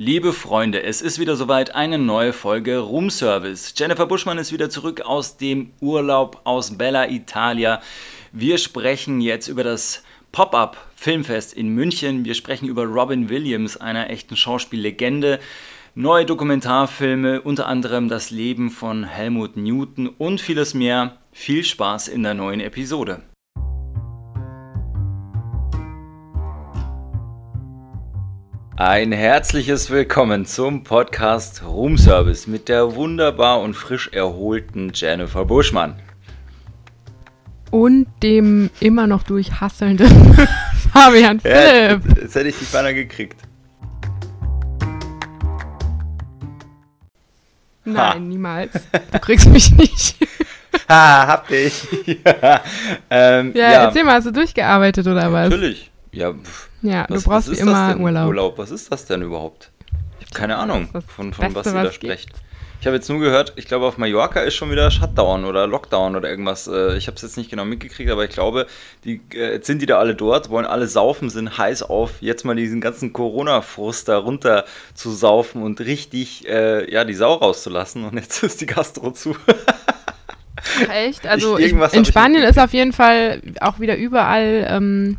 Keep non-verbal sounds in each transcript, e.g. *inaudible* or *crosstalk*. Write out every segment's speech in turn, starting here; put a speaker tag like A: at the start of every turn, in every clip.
A: Liebe Freunde, es ist wieder soweit eine neue Folge Room Service. Jennifer Buschmann ist wieder zurück aus dem Urlaub aus Bella Italia. Wir sprechen jetzt über das Pop-up Filmfest in München. Wir sprechen über Robin Williams, einer echten Schauspiellegende. Neue Dokumentarfilme, unter anderem das Leben von Helmut Newton und vieles mehr. Viel Spaß in der neuen Episode. Ein herzliches Willkommen zum Podcast Room Service mit der wunderbar und frisch erholten Jennifer Buschmann.
B: Und dem immer noch durchhasselnden *laughs* Fabian Philipp. Ja,
A: jetzt hätte ich die beinahe gekriegt.
B: Nein, ha. niemals. Du kriegst mich nicht.
A: ha, hab dich. *laughs*
B: ja. Ähm, ja, ja, erzähl mal, hast du durchgearbeitet oder was?
A: Natürlich. Ja, pff
B: ja, was, du brauchst wie immer Urlaub.
A: Urlaub. Was ist das denn überhaupt? Ich habe keine Ahnung, von, von Beste, was ihr da sprecht. Ich habe jetzt nur gehört, ich glaube, auf Mallorca ist schon wieder Shutdown oder Lockdown oder irgendwas. Äh, ich habe es jetzt nicht genau mitgekriegt, aber ich glaube, die, äh, jetzt sind die da alle dort, wollen alle saufen, sind heiß auf, jetzt mal diesen ganzen Corona-Frust da runter zu saufen und richtig äh, ja, die Sau rauszulassen. Und jetzt *laughs* ist die Gastro zu.
B: Ach, echt? Also ich, in Spanien ist auf jeden Fall auch wieder überall ähm,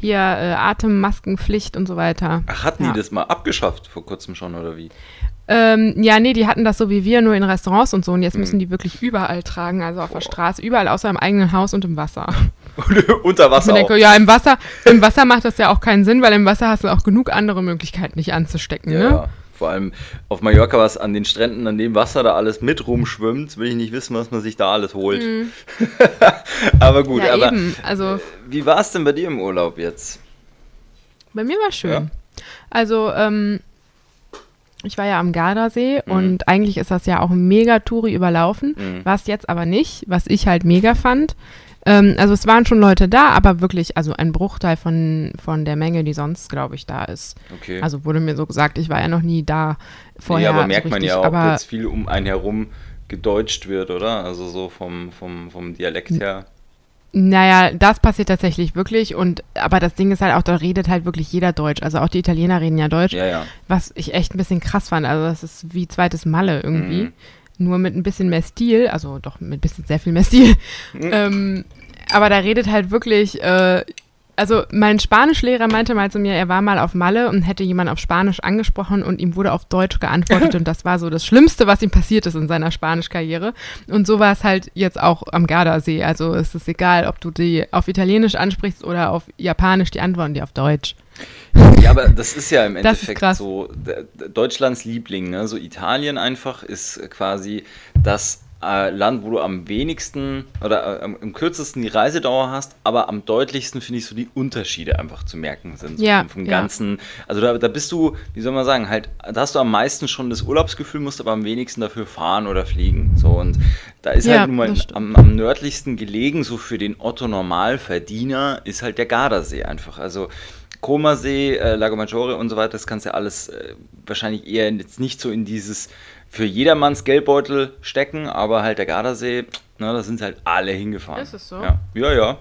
B: hier äh, Atemmaskenpflicht und so weiter.
A: Ach, hatten ja. die das mal abgeschafft vor kurzem schon oder wie?
B: Ähm, ja, nee, die hatten das so wie wir, nur in Restaurants und so. Und jetzt hm. müssen die wirklich überall tragen, also auf Boah. der Straße, überall außer im eigenen Haus und im Wasser. *laughs*
A: Unter Wasser.
B: Ich denke, ja, im Wasser, im Wasser macht das ja auch keinen Sinn, weil im Wasser hast du auch genug andere Möglichkeiten, dich anzustecken. Ja, ne?
A: Vor allem auf Mallorca, was an den Stränden, an dem Wasser da alles mit rumschwimmt, will ich nicht wissen, was man sich da alles holt. Mhm. *laughs* aber gut, ja, aber eben. Also, wie war es denn bei dir im Urlaub jetzt?
B: Bei mir war schön. Ja. Also, ähm, ich war ja am Gardasee mhm. und eigentlich ist das ja auch mega Touri überlaufen, mhm. war es jetzt aber nicht, was ich halt mega fand. Ähm, also es waren schon Leute da, aber wirklich, also ein Bruchteil von, von der Menge, die sonst, glaube ich, da ist. Okay. Also wurde mir so gesagt, ich war ja noch nie da vorher.
A: Ja, aber merkt so richtig, man ja auch, dass viel um einen herum gedeutscht wird, oder? Also so vom, vom, vom Dialekt her.
B: Naja, das passiert tatsächlich wirklich und aber das Ding ist halt auch, da redet halt wirklich jeder Deutsch. Also auch die Italiener reden ja Deutsch. Ja, ja. Was ich echt ein bisschen krass fand. Also das ist wie zweites Malle irgendwie. Mhm nur mit ein bisschen mehr Stil, also doch mit ein bisschen sehr viel mehr Stil. Mhm. Ähm, aber da redet halt wirklich, äh, also mein Spanischlehrer meinte mal zu mir, er war mal auf Malle und hätte jemand auf Spanisch angesprochen und ihm wurde auf Deutsch geantwortet *laughs* und das war so das Schlimmste, was ihm passiert ist in seiner Spanischkarriere. Und so war es halt jetzt auch am Gardasee. Also es ist egal, ob du die auf Italienisch ansprichst oder auf Japanisch, die antworten die auf Deutsch.
A: Ja, aber das ist ja im *laughs* Endeffekt so Deutschlands Liebling, ne? So Italien einfach ist quasi das äh, Land, wo du am wenigsten oder äh, am kürzesten die Reisedauer hast, aber am deutlichsten finde ich so die Unterschiede einfach zu merken sind. So ja, vom, vom ja. ganzen, also da, da bist du, wie soll man sagen, halt, da hast du am meisten schon das Urlaubsgefühl, musst aber am wenigsten dafür fahren oder fliegen. So und da ist ja, halt nun mal am, am, nördlichsten gelegen, so für den Otto Normalverdiener, ist halt der Gardasee einfach. Also Comasee, äh, Lago Maggiore und so weiter, das kannst du ja alles äh, wahrscheinlich eher jetzt nicht so in dieses für jedermanns Geldbeutel stecken, aber halt der Gardasee, ne, da sind halt alle hingefahren.
B: Ist es so?
A: Ja, ja. ja.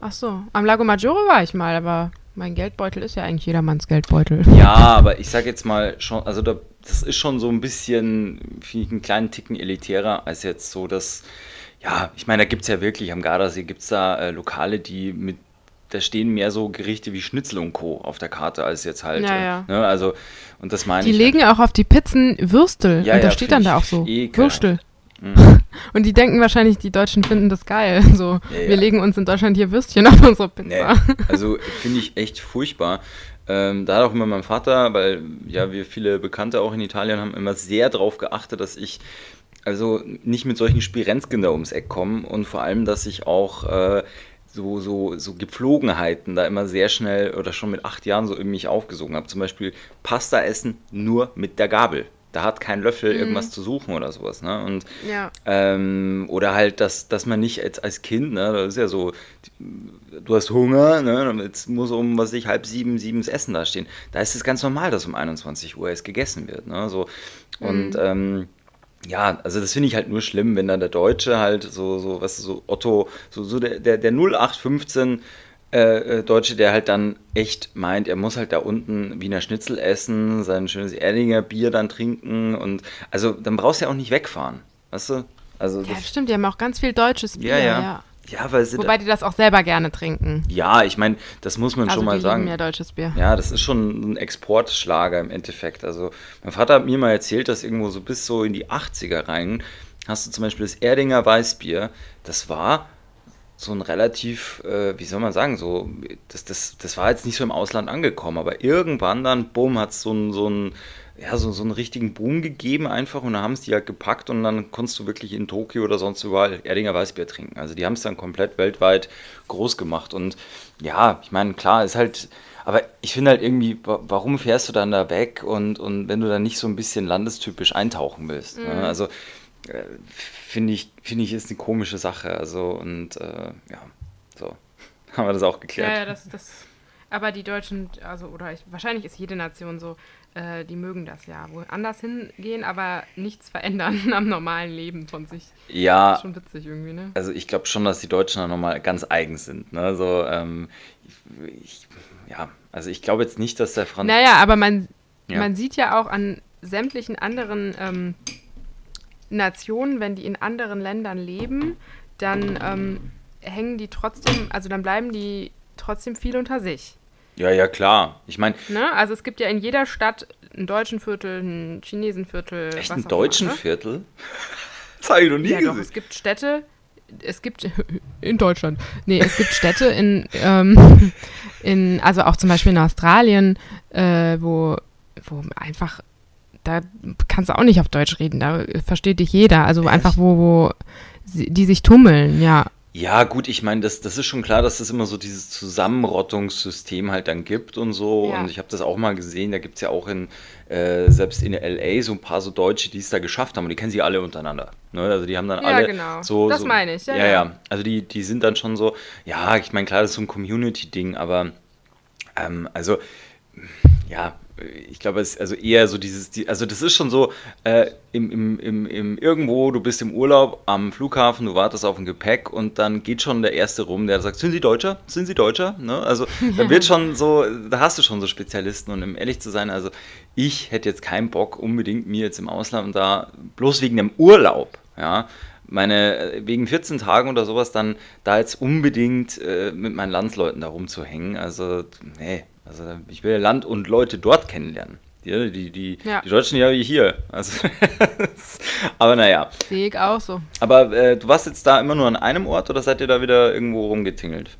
B: Ach so, am Lago Maggiore war ich mal, aber mein Geldbeutel ist ja eigentlich jedermanns Geldbeutel.
A: Ja, aber ich sag jetzt mal schon, also da, das ist schon so ein bisschen, finde ich, einen kleinen Ticken elitärer als jetzt so das, ja, ich meine, da gibt es ja wirklich, am Gardasee gibt es da äh, Lokale, die mit da stehen mehr so Gerichte wie Schnitzel und Co. auf der Karte als jetzt halt. Ja, ja. Ne, also, und das meine
B: die
A: ich.
B: Die legen halt. auch auf die Pizzen Würstel.
A: Ja,
B: und da steht dann da auch so. Würstel. Mhm. *laughs* Und die denken wahrscheinlich, die Deutschen finden das geil. *laughs* So, wir legen uns in Deutschland hier Würstchen auf unsere Pizza.
A: Nee, also finde ich echt furchtbar. Ähm, da hat auch immer mein Vater, weil ja wir viele Bekannte auch in Italien haben, immer sehr darauf geachtet, dass ich also nicht mit solchen Spirenzken da ums Eck komme und vor allem, dass ich auch äh, so, so, so Gepflogenheiten da immer sehr schnell oder schon mit acht Jahren so in mich aufgesogen habe. Zum Beispiel Pasta essen nur mit der Gabel. Da hat kein Löffel mhm. irgendwas zu suchen oder sowas. Ne? Und, ja. ähm, oder halt, dass, dass man nicht als, als Kind, ne, das ist ja so, du hast Hunger, ne, jetzt muss um, was ich, halb sieben, sieben das Essen da stehen. Da ist es ganz normal, dass um 21 Uhr es gegessen wird. Ne? So, und mhm. ähm, ja, also das finde ich halt nur schlimm, wenn dann der Deutsche halt so, so, was so Otto, so, so der, der, der 0815 äh, äh, Deutsche, der halt dann echt meint, er muss halt da unten Wiener Schnitzel essen, sein schönes Erdinger Bier dann trinken und also dann brauchst du ja auch nicht wegfahren, weißt du? Also
B: ja, stimmt, die haben auch ganz viel deutsches Bier,
A: ja. ja. ja. Ja, weil sie
B: Wobei die das auch selber gerne trinken.
A: Ja, ich meine, das muss man also schon mal sagen.
B: Ja, deutsches Bier.
A: Ja, das ist schon ein Exportschlager im Endeffekt. Also, mein Vater hat mir mal erzählt, dass irgendwo so bis so in die 80er rein hast du zum Beispiel das Erdinger Weißbier. Das war so ein relativ, äh, wie soll man sagen, so, das, das, das war jetzt nicht so im Ausland angekommen, aber irgendwann dann, bumm, hat es so ein, so ein ja, so, so einen richtigen Boom gegeben einfach und dann haben es die halt gepackt und dann konntest du wirklich in Tokio oder sonst überall Erdinger Weißbier trinken. Also die haben es dann komplett weltweit groß gemacht und ja, ich meine, klar, ist halt, aber ich finde halt irgendwie, warum fährst du dann da weg und, und wenn du dann nicht so ein bisschen landestypisch eintauchen willst? Ne? Mhm. Ne? Also äh, finde ich, finde ich, ist eine komische Sache. Also und äh, ja, so *laughs* haben wir das auch geklärt.
B: Ja, ja das, das aber die Deutschen, also oder ich, wahrscheinlich ist jede Nation so, äh, die mögen das ja, woanders hingehen, aber nichts verändern *laughs* am normalen Leben von sich.
A: Ja.
B: Das ist schon witzig irgendwie, ne?
A: Also ich glaube schon, dass die Deutschen da nochmal ganz eigen sind. Ne? So, ähm, ich, ja, also ich glaube jetzt nicht, dass der Franz.
B: Naja, aber man, ja. man sieht ja auch an sämtlichen anderen ähm, Nationen, wenn die in anderen Ländern leben, dann ähm, hängen die trotzdem, also dann bleiben die trotzdem viel unter sich.
A: Ja, ja, klar. Ich meine.
B: Ne? Also es gibt ja in jeder Stadt einen deutschen Viertel, einen Chinesenviertel.
A: Echt ein deutschen immer, ne? Viertel? *laughs* Das habe ich noch nie ja, gesehen. Doch,
B: es gibt Städte, es gibt *laughs* in Deutschland. Nee, es gibt Städte in, *laughs* ähm, in also auch zum Beispiel in Australien, äh, wo, wo einfach, da kannst du auch nicht auf Deutsch reden, da versteht dich jeder. Also Echt? einfach, wo, wo die sich tummeln, ja.
A: Ja, gut, ich meine, das, das ist schon klar, dass es immer so dieses Zusammenrottungssystem halt dann gibt und so. Ja. Und ich habe das auch mal gesehen, da gibt es ja auch in, äh, selbst in LA so ein paar so Deutsche, die es da geschafft haben und die kennen sich alle untereinander. Ne? Also die haben dann ja, alle
B: genau.
A: so.
B: Das
A: so,
B: meine ich,
A: ja, ja. Ja, also die, die sind dann schon so, ja, ich meine, klar, das ist so ein Community-Ding, aber ähm, also ja, ich glaube, es ist also eher so dieses, die, also das ist schon so, äh, im, im, im, im, irgendwo, du bist im Urlaub am Flughafen, du wartest auf ein Gepäck und dann geht schon der Erste rum, der sagt, sind Sie Deutscher? Sind Sie Deutscher? Ne? Also da wird schon so, da hast du schon so Spezialisten und um ehrlich zu sein, also ich hätte jetzt keinen Bock unbedingt mir jetzt im Ausland da, bloß wegen dem Urlaub, ja, meine, wegen 14 Tagen oder sowas dann da jetzt unbedingt äh, mit meinen Landsleuten da rumzuhängen. Also, nee, also ich will Land und Leute dort kennenlernen. Die, die, die, ja. die Deutschen ja wie hier. Also, *laughs* aber naja.
B: Sehe ich auch so.
A: Aber äh, du warst jetzt da immer nur an einem Ort oder seid ihr da wieder irgendwo rumgetingelt?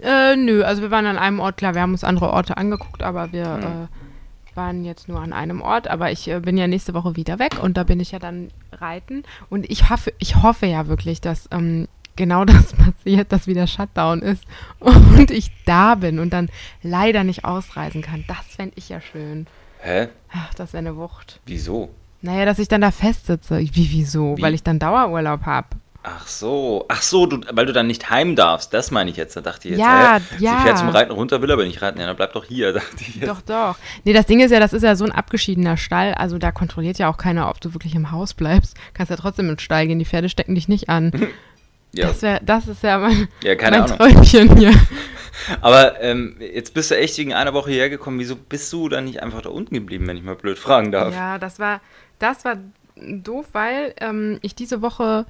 B: Äh, nö, also wir waren an einem Ort, klar, wir haben uns andere Orte angeguckt, aber wir hm. äh, waren jetzt nur an einem Ort. Aber ich äh, bin ja nächste Woche wieder weg und da bin ich ja dann reiten. Und ich hoffe, ich hoffe ja wirklich, dass ähm, genau *laughs* das passiert, dass wieder Shutdown ist und ich da bin und dann leider nicht ausreisen kann. Das fände ich ja schön.
A: Hä?
B: Ach, das wäre eine Wucht.
A: Wieso?
B: Naja, dass ich dann da festsitze. Wie, wieso? Wie? Weil ich dann Dauerurlaub habe.
A: Ach so, ach so, du, weil du dann nicht heim darfst, das meine ich jetzt. Da dachte ich jetzt,
B: ja,
A: hä?
B: ja.
A: sie fährt zum Reiten runter, will aber nicht reiten, ja, dann bleib doch hier, *laughs* dachte ich
B: jetzt. Doch, doch. Nee, das Ding ist ja, das ist ja so ein abgeschiedener Stall, also da kontrolliert ja auch keiner, ob du wirklich im Haus bleibst. Kannst ja trotzdem im Stall gehen, die Pferde stecken dich nicht an. *laughs* Ja. Das, wär, das ist ja mein,
A: ja, mein
B: Träumchen hier. *laughs*
A: Aber ähm, jetzt bist du echt wegen einer Woche hergekommen. Wieso bist du dann nicht einfach da unten geblieben, wenn ich mal blöd fragen darf?
B: Ja, das war, das war doof, weil ähm, ich diese Woche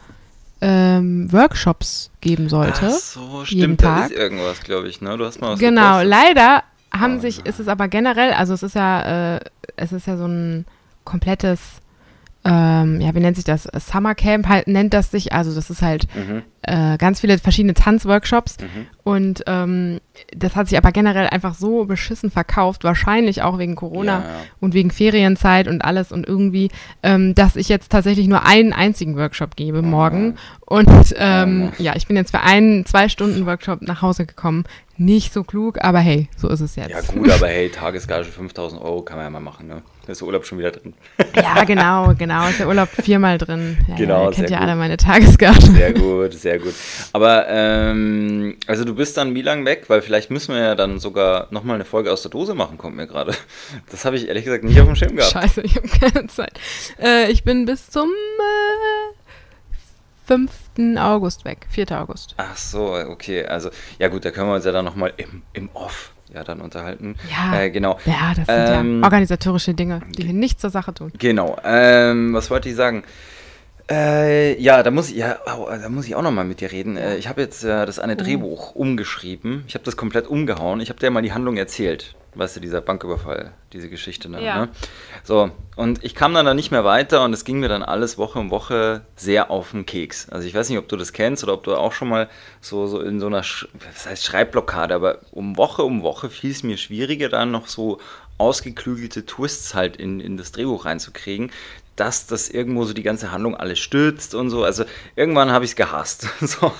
B: ähm, Workshops geben sollte. Ach
A: so, stimmt, da ist irgendwas, glaube ich, ne? Du hast mal was
B: Genau, gepostet. leider haben oh, sich, ist es aber generell, also es ist ja, äh, es ist ja so ein komplettes ähm, ja, wie nennt sich das? Summer Camp halt, nennt das sich. Also das ist halt mhm. Äh, ganz viele verschiedene Tanzworkshops. Mhm. Und ähm, das hat sich aber generell einfach so beschissen verkauft, wahrscheinlich auch wegen Corona ja, ja. und wegen Ferienzeit und alles und irgendwie, ähm, dass ich jetzt tatsächlich nur einen einzigen Workshop gebe mhm. morgen. Und ähm, ja, ich bin jetzt für einen zwei Stunden Workshop nach Hause gekommen. Nicht so klug, aber hey, so ist es jetzt.
A: Ja gut, aber hey, Tagesgage 5000 Euro kann man ja mal machen, ne? Da ist der Urlaub schon wieder drin.
B: Ja, genau, genau. Ist der Urlaub viermal drin. Ja,
A: genau,
B: ja, kennt ja
A: gut.
B: alle meine Tagesgage.
A: Sehr gut, sehr gut. Aber, ähm, also du bist dann wie lange weg? Weil vielleicht müssen wir ja dann sogar nochmal eine Folge aus der Dose machen, kommt mir gerade. Das habe ich ehrlich gesagt nicht auf dem Schirm gehabt.
B: Scheiße, ich habe keine Zeit. Äh, ich bin bis zum 5. August weg, 4. August.
A: Ach so, okay. Also, ja gut, da können wir uns ja dann nochmal im, im Off ja dann unterhalten.
B: Ja, äh, genau. Ja, das sind ähm, ja organisatorische Dinge, die hier nichts zur Sache tun.
A: Genau. Ähm, was wollte ich sagen? Äh, ja, da muss ich ja, oh, da muss ich auch noch mal mit dir reden. Äh, ich habe jetzt äh, das eine oh. Drehbuch umgeschrieben. Ich habe das komplett umgehauen. Ich habe dir mal die Handlung erzählt. Weißt du, dieser Banküberfall, diese Geschichte. Dann, ja. Ne? So, und ich kam dann da nicht mehr weiter und es ging mir dann alles Woche um Woche sehr auf den Keks. Also ich weiß nicht, ob du das kennst oder ob du auch schon mal so, so in so einer, Sch was heißt Schreibblockade, aber um Woche um Woche fiel es mir schwieriger, dann noch so ausgeklügelte Twists halt in, in das Drehbuch reinzukriegen, dass das irgendwo so die ganze Handlung alles stützt und so. Also irgendwann habe ich es gehasst. *laughs* so.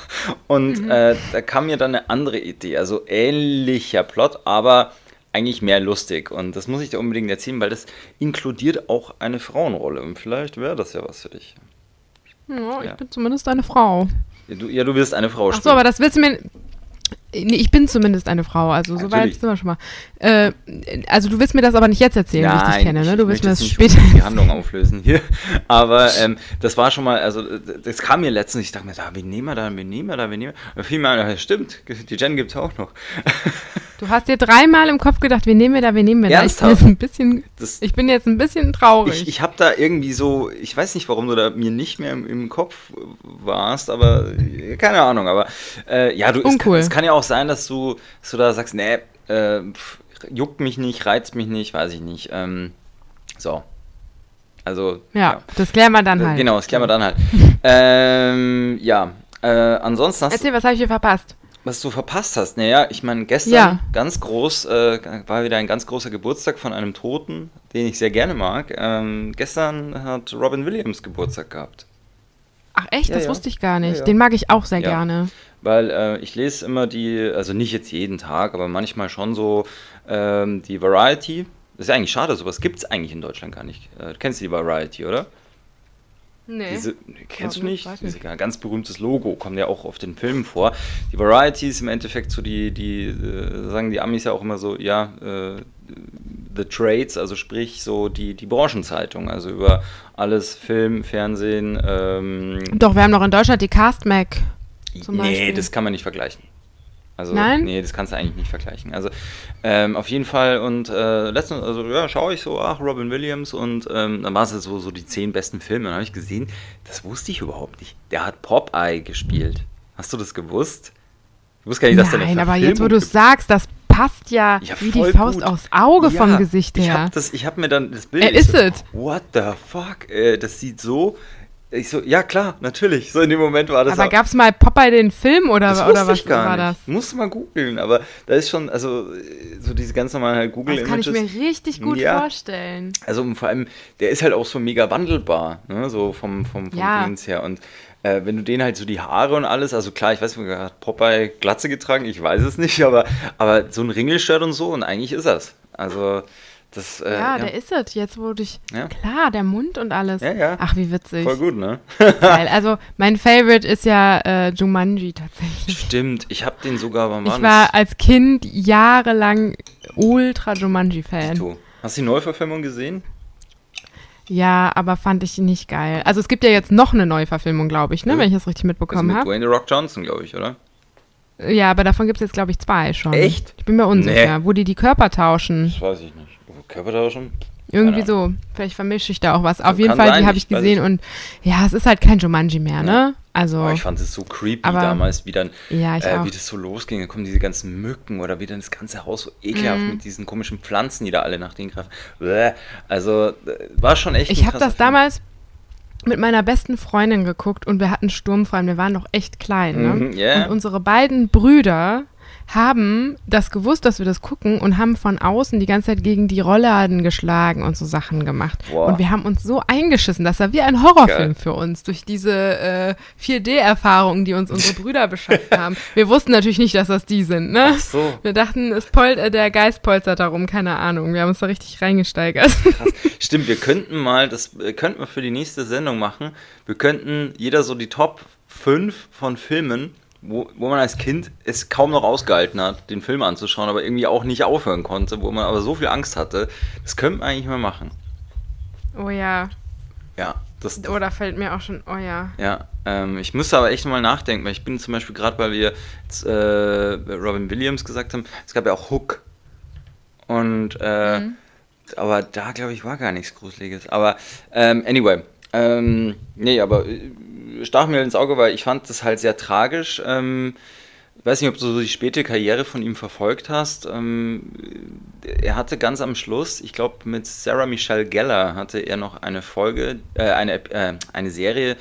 A: Und mhm. äh, da kam mir dann eine andere Idee. Also ähnlicher Plot, aber eigentlich mehr lustig. Und das muss ich dir unbedingt erzählen, weil das inkludiert auch eine Frauenrolle. Und vielleicht wäre das ja was für dich.
B: Ja, ich bin zumindest eine Frau.
A: Ja du, ja, du wirst eine Frau
B: Ach so, aber das willst du mir. Nee, ich bin zumindest eine Frau, also so weit sind wir schon mal. Äh, also du willst mir das aber nicht jetzt erzählen, Nein, wie ich dich kenne, ne? Du willst mir das später.
A: die *laughs* Handlung auflösen hier. Aber ähm, das war schon mal, also das kam mir letztens, ich dachte mir, da, wen nehmen wir da, wen nehmen wir da, wen nehmen wir? Da fiel mir ein, stimmt, die Jen gibt es auch noch. *laughs*
B: Du hast dir dreimal im Kopf gedacht, wen nehmen wir da, wen nehmen wir da. Ich bin jetzt ein bisschen, das, ich bin jetzt ein bisschen traurig.
A: Ich, ich habe da irgendwie so, ich weiß nicht, warum du da mir nicht mehr im, im Kopf warst, aber keine Ahnung. Aber äh, ja, du, es kann, es, kann, ja auch sein, dass du, dass du da sagst, nee, äh, juckt mich nicht, reizt mich nicht, weiß ich nicht. Ähm, so. Also.
B: Ja, ja, das klären wir dann äh, halt.
A: Genau, das klären wir dann halt. *laughs* ähm, ja, äh, ansonsten
B: hast Erzähl, was habe ich hier verpasst?
A: Was du verpasst hast, naja, ich meine, gestern ja. ganz groß, äh, war wieder ein ganz großer Geburtstag von einem Toten, den ich sehr gerne mag. Ähm, gestern hat Robin Williams Geburtstag gehabt.
B: Ach echt, ja, das wusste ich gar nicht. Den mag ich auch sehr gerne.
A: Weil äh, ich lese immer die, also nicht jetzt jeden Tag, aber manchmal schon so ähm, die Variety. Das ist ja eigentlich schade, sowas gibt es eigentlich in Deutschland gar nicht. Äh, du kennst die Variety, oder?
B: Nee.
A: Diese, kennst du nicht? Dieses ganz berühmtes Logo, kommt ja auch auf den Filmen vor. Die Variety ist im Endeffekt so die, die äh, sagen die Amis ja auch immer so, ja, äh, The Trades, also sprich so die, die Branchenzeitung, also über alles Film, Fernsehen. Ähm,
B: Doch, wir haben noch in Deutschland die Cast Mac.
A: Zum nee, Beispiel. das kann man nicht vergleichen. Also,
B: Nein?
A: nee, das kannst du eigentlich nicht vergleichen. Also, ähm, auf jeden Fall und äh, letztens, also ja, schaue ich so, ach, Robin Williams und ähm, dann war es so, so die zehn besten Filme. Dann habe ich gesehen, das wusste ich überhaupt nicht. Der hat Popeye gespielt. Hast du das gewusst?
B: Ich wusste gar nicht, dass Nein, der eine aber jetzt, wo du es sagst, das passt ja, ja wie die Faust gut. aufs Auge ja, vom Gesicht her.
A: Ich habe hab mir dann das Bild.
B: Er ist es.
A: So, What the fuck? Äh, das sieht so ich so, ja klar, natürlich. So in dem Moment war das.
B: Aber gab es mal Popeye den Film oder, das oder was
A: ich gar war nicht. das? Musste mal googeln, aber da ist schon, also so diese ganz normalen halt Google
B: Das kann ich mir richtig gut ja. vorstellen.
A: Also vor allem, der ist halt auch so mega wandelbar, ne? so vom, vom, vom ja. Dienst her. Und äh, wenn du den halt so die Haare und alles, also klar, ich weiß nicht, hat Popeye Glatze getragen, ich weiß es nicht, *laughs* aber, aber so ein Ringelshirt und so und eigentlich ist das. Also das,
B: äh, ja, ja, der ist es. Jetzt wurde ich. Ja. Klar, der Mund und alles. Ja, ja. Ach, wie witzig.
A: Voll gut, ne?
B: Geil. Also, mein Favorite ist ja äh, Jumanji tatsächlich.
A: Stimmt, ich habe den sogar
B: beim Ich war als Kind jahrelang ultra Jumanji-Fan.
A: Hast du die Neuverfilmung gesehen?
B: Ja, aber fand ich nicht geil. Also, es gibt ja jetzt noch eine Neuverfilmung, glaube ich, ne? Wenn ich das richtig mitbekommen habe.
A: Mit Dwayne The Rock Johnson, glaube ich, oder?
B: Ja, aber davon gibt es jetzt, glaube ich, zwei schon.
A: Echt?
B: Ich bin mir unsicher, nee. wo die die Körper tauschen.
A: Das weiß ich nicht. Körpertauschen?
B: Irgendwie so. Vielleicht vermische ich da auch was. Auf jeden Fall, sein, die habe ich gesehen und ja, es ist halt kein Jumanji mehr, ne? Also.
A: Oh, ich fand es so creepy aber, damals, wie dann,
B: ja,
A: äh, wie das so losging. Da kommen diese ganzen Mücken oder wie dann das ganze Haus so ekelhaft mm. mit diesen komischen Pflanzen, die da alle nach denen greifen. Also, äh, war schon echt.
B: Ich habe das Film. damals mit meiner besten Freundin geguckt und wir hatten sturmfrei und wir waren noch echt klein. Ne? Mm, yeah. Und unsere beiden Brüder haben das gewusst, dass wir das gucken und haben von außen die ganze Zeit gegen die Rollladen geschlagen und so Sachen gemacht. Boah. Und wir haben uns so eingeschissen, das war wie ein Horrorfilm Geil. für uns, durch diese äh, 4D-Erfahrungen, die uns unsere *laughs* Brüder beschafft haben. Wir wussten natürlich nicht, dass das die sind, ne?
A: Ach so.
B: Wir dachten, es polt, äh, der Geist polstert darum, keine Ahnung. Wir haben uns da richtig reingesteigert. *laughs* Krass.
A: Stimmt, wir könnten mal, das äh, könnten wir für die nächste Sendung machen. Wir könnten jeder so die Top 5 von Filmen wo, wo man als Kind es kaum noch ausgehalten hat, den Film anzuschauen, aber irgendwie auch nicht aufhören konnte, wo man aber so viel Angst hatte. Das könnte man eigentlich mal machen.
B: Oh ja.
A: Ja,
B: Das, Oder fällt mir auch schon, oh ja.
A: Ja, ähm, ich müsste aber echt mal nachdenken, weil ich bin zum Beispiel gerade, weil wir jetzt, äh, Robin Williams gesagt haben, es gab ja auch Hook. Und, äh, mhm. aber da glaube ich war gar nichts Gruseliges. Aber, ähm, anyway, ähm, nee, aber äh, stach mir ins Auge, weil ich fand das halt sehr tragisch. Ähm, ich weiß nicht, ob du so die späte Karriere von ihm verfolgt hast. Ähm, er hatte ganz am Schluss, ich glaube mit Sarah Michelle Geller hatte er noch eine Folge, äh, eine, äh, eine Serie,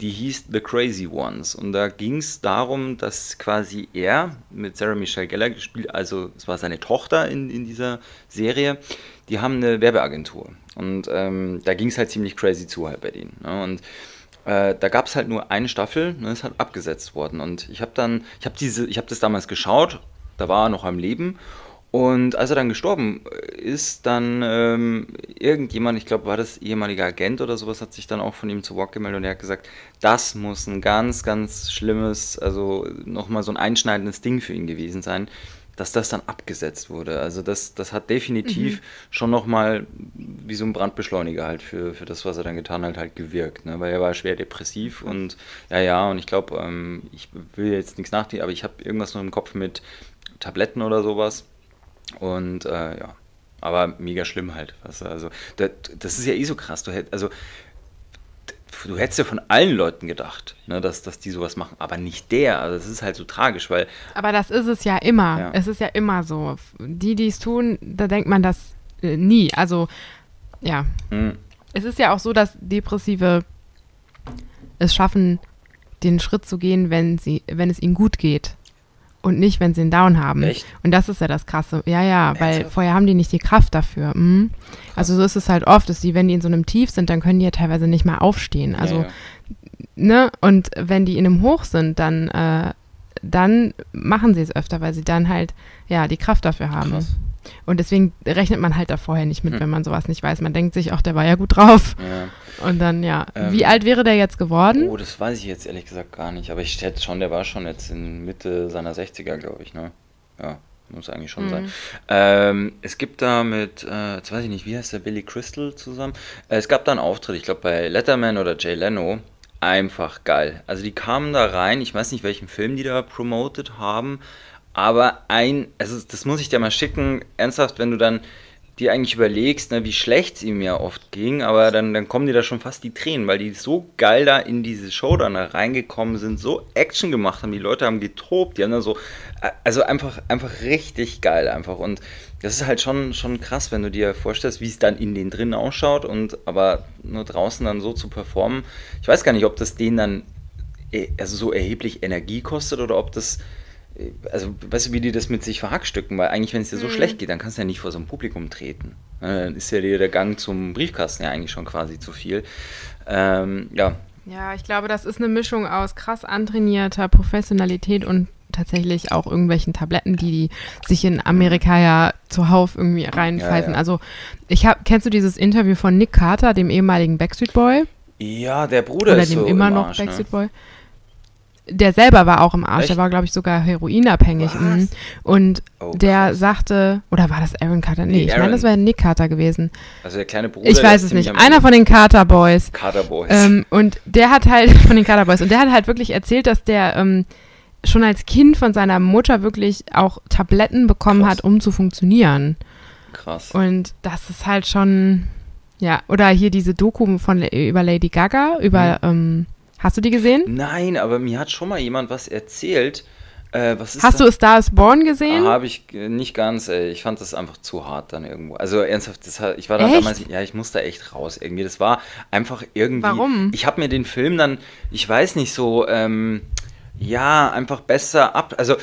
A: die hieß The Crazy Ones. Und da ging es darum, dass quasi er mit Sarah Michelle Geller gespielt, also es war seine Tochter in, in dieser Serie, die haben eine Werbeagentur. Und ähm, da ging es halt ziemlich crazy zu halt bei denen. Ne? Und äh, da gab es halt nur eine Staffel, ne, ist halt abgesetzt worden. Und ich habe dann, ich habe diese, ich habe das damals geschaut, da war er noch am Leben. Und als er dann gestorben ist, dann ähm, irgendjemand, ich glaube, war das ehemaliger Agent oder sowas, hat sich dann auch von ihm zu Wort gemeldet und er hat gesagt, das muss ein ganz, ganz schlimmes, also nochmal so ein einschneidendes Ding für ihn gewesen sein dass das dann abgesetzt wurde. Also das, das hat definitiv mhm. schon nochmal wie so ein Brandbeschleuniger halt für, für das, was er dann getan hat, halt gewirkt. Ne? Weil er war schwer depressiv und ja, ja, und ich glaube, ähm, ich will jetzt nichts nachdenken, aber ich habe irgendwas noch im Kopf mit Tabletten oder sowas. Und äh, ja, aber mega schlimm halt. Also das, das ist ja eh so krass. Du hätt, also du hättest ja von allen Leuten gedacht, ne, dass, dass die sowas machen, aber nicht der. Also das ist halt so tragisch, weil.
B: Aber das ist es ja immer. Ja. Es ist ja immer so. Die, die es tun, da denkt man das äh, nie. Also, ja. Hm. Es ist ja auch so, dass Depressive es schaffen, den Schritt zu gehen, wenn, sie, wenn es ihnen gut geht und nicht, wenn sie einen Down haben. Echt? Und das ist ja das Krasse. Ja, ja, weil Ernsthaft? vorher haben die nicht die Kraft dafür. Mhm. Also so ist es halt oft, dass die, wenn die in so einem Tief sind, dann können die ja teilweise nicht mal aufstehen. Also, ja, ja. ne, und wenn die in einem Hoch sind, dann, äh, dann machen sie es öfter, weil sie dann halt, ja, die Kraft dafür haben. Krass. Und deswegen rechnet man halt da vorher nicht mit, hm. wenn man sowas nicht weiß. Man denkt sich, ach, der war ja gut drauf. Ja. Und dann, ja. Ähm, Wie alt wäre der jetzt geworden?
A: Oh, das weiß ich jetzt ehrlich gesagt gar nicht. Aber ich schätze schon, der war schon jetzt in Mitte seiner 60er, glaube ich, ne? Ja, muss eigentlich schon mhm. sein. Ähm, es gibt da mit, äh, jetzt weiß ich nicht, wie heißt der Billy Crystal zusammen? Äh, es gab da einen Auftritt, ich glaube bei Letterman oder Jay Leno. Einfach geil. Also die kamen da rein, ich weiß nicht, welchen Film die da promotet haben, aber ein, also das muss ich dir mal schicken, ernsthaft, wenn du dann dir eigentlich überlegst, ne, wie schlecht es ihm ja oft ging, aber dann, dann kommen dir da schon fast die Tränen, weil die so geil da in diese Show dann reingekommen sind, so Action gemacht haben, die Leute haben getobt, die haben da so, also einfach, einfach richtig geil einfach und das ist halt schon, schon krass, wenn du dir vorstellst, wie es dann in den drinnen ausschaut und aber nur draußen dann so zu performen. Ich weiß gar nicht, ob das denen dann äh, also so erheblich Energie kostet oder ob das also weißt du, wie die das mit sich verhackstücken, weil eigentlich, wenn es dir so mhm. schlecht geht, dann kannst du ja nicht vor so einem Publikum treten. Dann ist ja dir der Gang zum Briefkasten ja eigentlich schon quasi zu viel. Ähm, ja.
B: Ja, ich glaube, das ist eine Mischung aus krass antrainierter Professionalität und tatsächlich auch irgendwelchen Tabletten, die, die sich in Amerika ja zuhauf irgendwie reinpfeifen. Ja, ja. Also, ich habe, kennst du dieses Interview von Nick Carter, dem ehemaligen Backstreet Boy?
A: Ja, der Bruder
B: Oder
A: ist
B: dem
A: so
B: immer noch Arsch, ne? Backstreet ne? Boy der selber war auch im Arsch, Echt? der war, glaube ich, sogar heroinabhängig. Mhm. Und oh, der sagte, oder war das Aaron Carter? Nee, nee ich meine, das wäre Nick Carter gewesen.
A: Also der kleine Bruder.
B: Ich weiß es nicht. Einer von den Carter Boys. Carter Boys. Ähm, und der hat halt, *laughs* von den Carter Boys, und der hat halt wirklich erzählt, dass der ähm, schon als Kind von seiner Mutter wirklich auch Tabletten bekommen Krass. hat, um zu funktionieren. Krass. Und das ist halt schon, ja, oder hier diese Doku von, über Lady Gaga, über, mhm. ähm, Hast du die gesehen?
A: Nein, aber mir hat schon mal jemand was erzählt. Äh, was
B: Hast da? du Star is Born gesehen?
A: Ah, Habe ich äh, nicht ganz. Ey. Ich fand das einfach zu hart dann irgendwo. Also ernsthaft, das, ich war da damals, ja, ich musste echt raus irgendwie. Das war einfach irgendwie.
B: Warum?
A: Ich habe mir den Film dann, ich weiß nicht so, ähm, ja, einfach besser ab. Also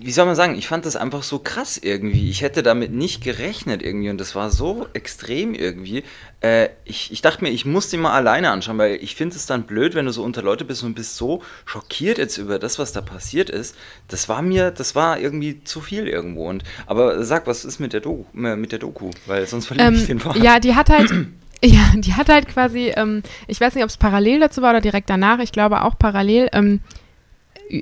A: wie soll man sagen, ich fand das einfach so krass irgendwie. Ich hätte damit nicht gerechnet irgendwie und das war so extrem irgendwie. Äh, ich, ich dachte mir, ich muss den mal alleine anschauen, weil ich finde es dann blöd, wenn du so unter Leute bist und bist so schockiert jetzt über das, was da passiert ist. Das war mir, das war irgendwie zu viel irgendwo. Und, aber sag, was ist mit der, Do äh, mit der Doku? Weil sonst verliere ähm, ich den
B: Faden. Ja, die hat halt. *clears throat* Ja, die hat halt quasi, ähm, ich weiß nicht, ob es parallel dazu war oder direkt danach, ich glaube auch parallel, ähm, äh,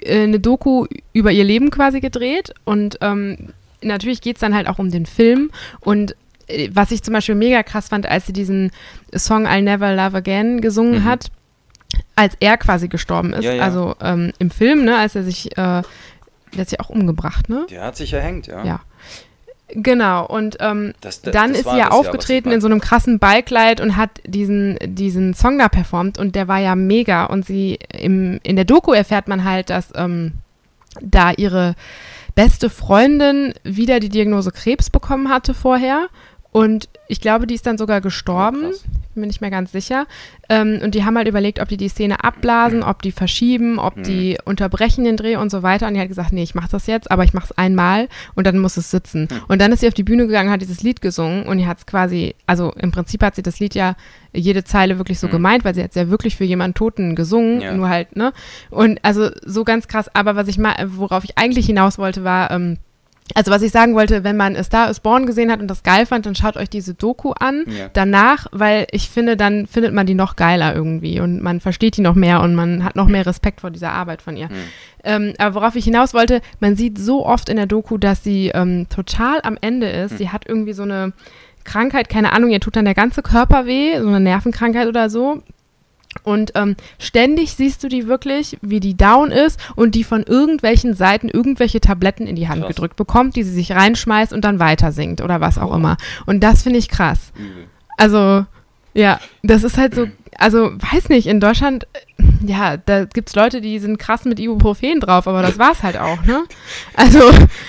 B: eine Doku über ihr Leben quasi gedreht und ähm, natürlich geht es dann halt auch um den Film und äh, was ich zum Beispiel mega krass fand, als sie diesen Song I'll Never Love Again gesungen mhm. hat, als er quasi gestorben ist. Ja, ja. Also ähm, im Film, ne, als er sich, äh, der hat sich auch umgebracht, ne?
A: Der hat sich erhängt, ja.
B: Ja. Genau, und ähm, das, das, dann das ist sie ja aufgetreten Jahr, in so einem krassen Ballkleid und hat diesen, diesen Song da performt und der war ja mega. Und sie im, in der Doku erfährt man halt, dass ähm, da ihre beste Freundin wieder die Diagnose Krebs bekommen hatte vorher. Und ich glaube, die ist dann sogar gestorben. Oh, bin mir nicht mehr ganz sicher. Ähm, und die haben halt überlegt, ob die die Szene abblasen, ob die verschieben, ob die mhm. unterbrechen den Dreh und so weiter. Und die hat gesagt, nee, ich mache das jetzt, aber ich mache es einmal und dann muss es sitzen. Mhm. Und dann ist sie auf die Bühne gegangen, hat dieses Lied gesungen und die hat es quasi, also im Prinzip hat sie das Lied ja jede Zeile wirklich so mhm. gemeint, weil sie hat es ja wirklich für jemanden Toten gesungen, ja. nur halt, ne? Und also so ganz krass. Aber was ich mal, worauf ich eigentlich hinaus wollte, war, ähm, also was ich sagen wollte, wenn man Star is Born gesehen hat und das geil fand, dann schaut euch diese Doku an ja. danach, weil ich finde, dann findet man die noch geiler irgendwie und man versteht die noch mehr und man hat noch mehr Respekt vor dieser Arbeit von ihr. Mhm. Ähm, aber worauf ich hinaus wollte, man sieht so oft in der Doku, dass sie ähm, total am Ende ist. Mhm. Sie hat irgendwie so eine Krankheit, keine Ahnung, ihr tut dann der ganze Körper weh, so eine Nervenkrankheit oder so. Und ähm, ständig siehst du die wirklich, wie die down ist und die von irgendwelchen Seiten irgendwelche Tabletten in die Hand krass. gedrückt bekommt, die sie sich reinschmeißt und dann weiter singt oder was auch oh. immer. Und das finde ich krass. Also, ja, das ist halt so *clears throat* also weiß nicht, in Deutschland, ja, da gibt es Leute, die sind krass mit Ibuprofen drauf, aber das war's halt auch, ne? Also.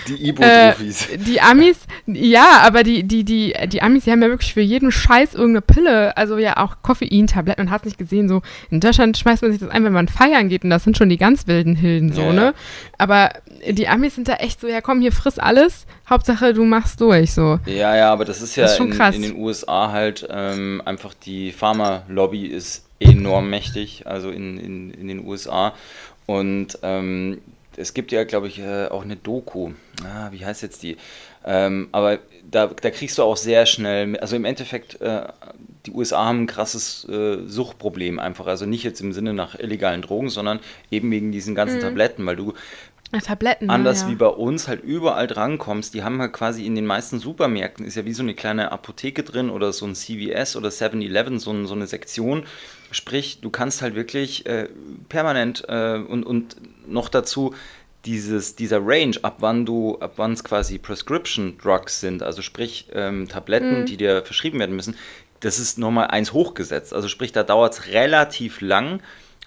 B: Die Ibuprofis. Äh, die Amis, ja, aber die, die, die, die Amis, die haben ja wirklich für jeden Scheiß irgendeine Pille, also ja auch Koffeintabletten, man hat es nicht gesehen, so in Deutschland schmeißt man sich das ein, wenn man feiern geht und das sind schon die ganz wilden Hilden, so, ja, ne? Aber die Amis sind da echt so, ja komm, hier friss alles, Hauptsache du machst durch, so.
A: Ja, ja, aber das ist ja das ist in, in, den USA halt ähm, einfach die Pharma-Lobby ist enorm mächtig, also in, in, in den USA. Und ähm, es gibt ja, glaube ich, äh, auch eine Doku. Ah, wie heißt jetzt die? Ähm, aber da, da kriegst du auch sehr schnell, also im Endeffekt, äh, die USA haben ein krasses äh, Suchtproblem einfach. Also nicht jetzt im Sinne nach illegalen Drogen, sondern eben wegen diesen ganzen mhm. Tabletten, weil du
B: Tabletten. Ne?
A: Anders
B: ja.
A: wie bei uns halt überall drankommst. Die haben halt quasi in den meisten Supermärkten, ist ja wie so eine kleine Apotheke drin oder so ein CVS oder 7-Eleven, so, so eine Sektion. Sprich, du kannst halt wirklich äh, permanent äh, und, und noch dazu dieses, dieser Range, ab wann du, ab wann es quasi Prescription Drugs sind, also sprich ähm, Tabletten, mhm. die dir verschrieben werden müssen, das ist nochmal eins hochgesetzt. Also sprich, da dauert es relativ lang,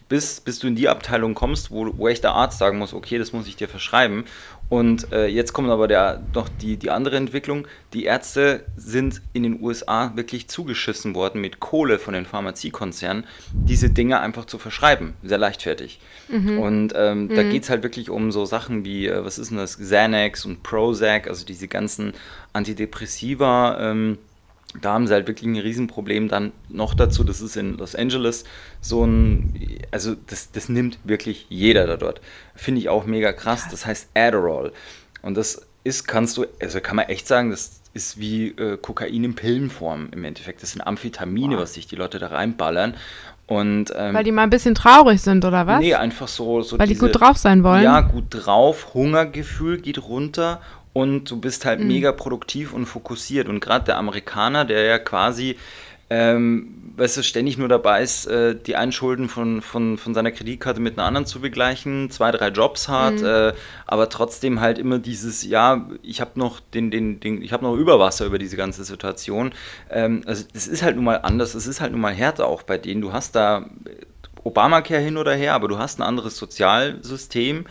A: bis, bis du in die Abteilung kommst, wo, wo echt der Arzt sagen muss, okay, das muss ich dir verschreiben. Und äh, jetzt kommt aber der, noch die, die andere Entwicklung. Die Ärzte sind in den USA wirklich zugeschissen worden mit Kohle von den Pharmaziekonzernen, diese Dinge einfach zu verschreiben. Sehr leichtfertig. Mhm. Und ähm, mhm. da geht es halt wirklich um so Sachen wie, äh, was ist denn das, Xanax und Prozac, also diese ganzen Antidepressiva. Ähm, da haben sie halt wirklich ein Riesenproblem. Dann noch dazu, das ist in Los Angeles so ein, also das, das nimmt wirklich jeder da dort. Finde ich auch mega krass. Das heißt Adderall. Und das ist, kannst du, also kann man echt sagen, das ist wie äh, Kokain in Pillenform im Endeffekt. Das sind Amphetamine, wow. was sich die Leute da reinballern. Und, ähm,
B: Weil die mal ein bisschen traurig sind, oder was?
A: Nee, einfach so. so
B: Weil diese, die gut drauf sein wollen?
A: Ja, gut drauf. Hungergefühl geht runter und du bist halt mhm. mega produktiv und fokussiert. Und gerade der Amerikaner, der ja quasi, ähm, weißt du, ständig nur dabei ist, äh, die Einschulden von, von, von seiner Kreditkarte mit einer anderen zu begleichen, zwei, drei Jobs hat, mhm. äh, aber trotzdem halt immer dieses, ja, ich habe noch den, den, den, ich habe noch Überwasser über diese ganze Situation. Ähm, also es ist halt nun mal anders, es ist halt nun mal härter auch bei denen. Du hast da Obamacare hin oder her, aber du hast ein anderes Sozialsystem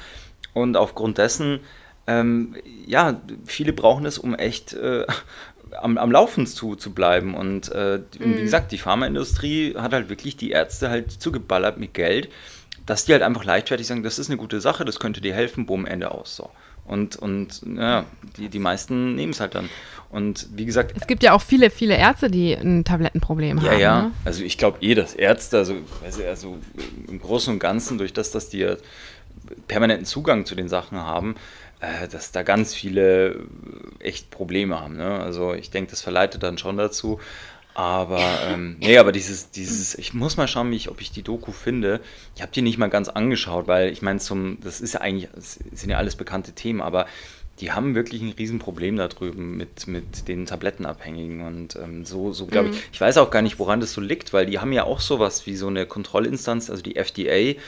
A: und aufgrund dessen ähm, ja, viele brauchen es, um echt äh, *laughs* am, am Laufen zu, zu bleiben. Und, äh, mhm. wie gesagt, die Pharmaindustrie hat halt wirklich die Ärzte halt zugeballert mit Geld, dass die halt einfach leichtfertig sagen, das ist eine gute Sache, das könnte dir helfen, bumm, Ende aus. So. Und, und ja, die, die meisten nehmen es halt dann. Und wie gesagt.
B: Es gibt ja auch viele, viele Ärzte, die ein Tablettenproblem
A: ja,
B: haben.
A: Ja, ja. Ne? Also ich glaube eh, dass Ärzte, also, also im Großen und Ganzen, durch das, dass die permanenten Zugang zu den Sachen haben, äh, dass da ganz viele äh, echt Probleme haben. Ne? Also ich denke, das verleitet dann schon dazu. Aber ähm, *laughs* nee, aber dieses, dieses, ich muss mal schauen, ich, ob ich die Doku finde. Ich habe die nicht mal ganz angeschaut, weil ich meine, zum, das ist ja eigentlich, sind ja alles bekannte Themen, aber die haben wirklich ein Riesenproblem da drüben mit, mit den Tablettenabhängigen. Und ähm, so, so glaube ich, mhm. ich weiß auch gar nicht, woran das so liegt, weil die haben ja auch sowas wie so eine Kontrollinstanz, also die FDA,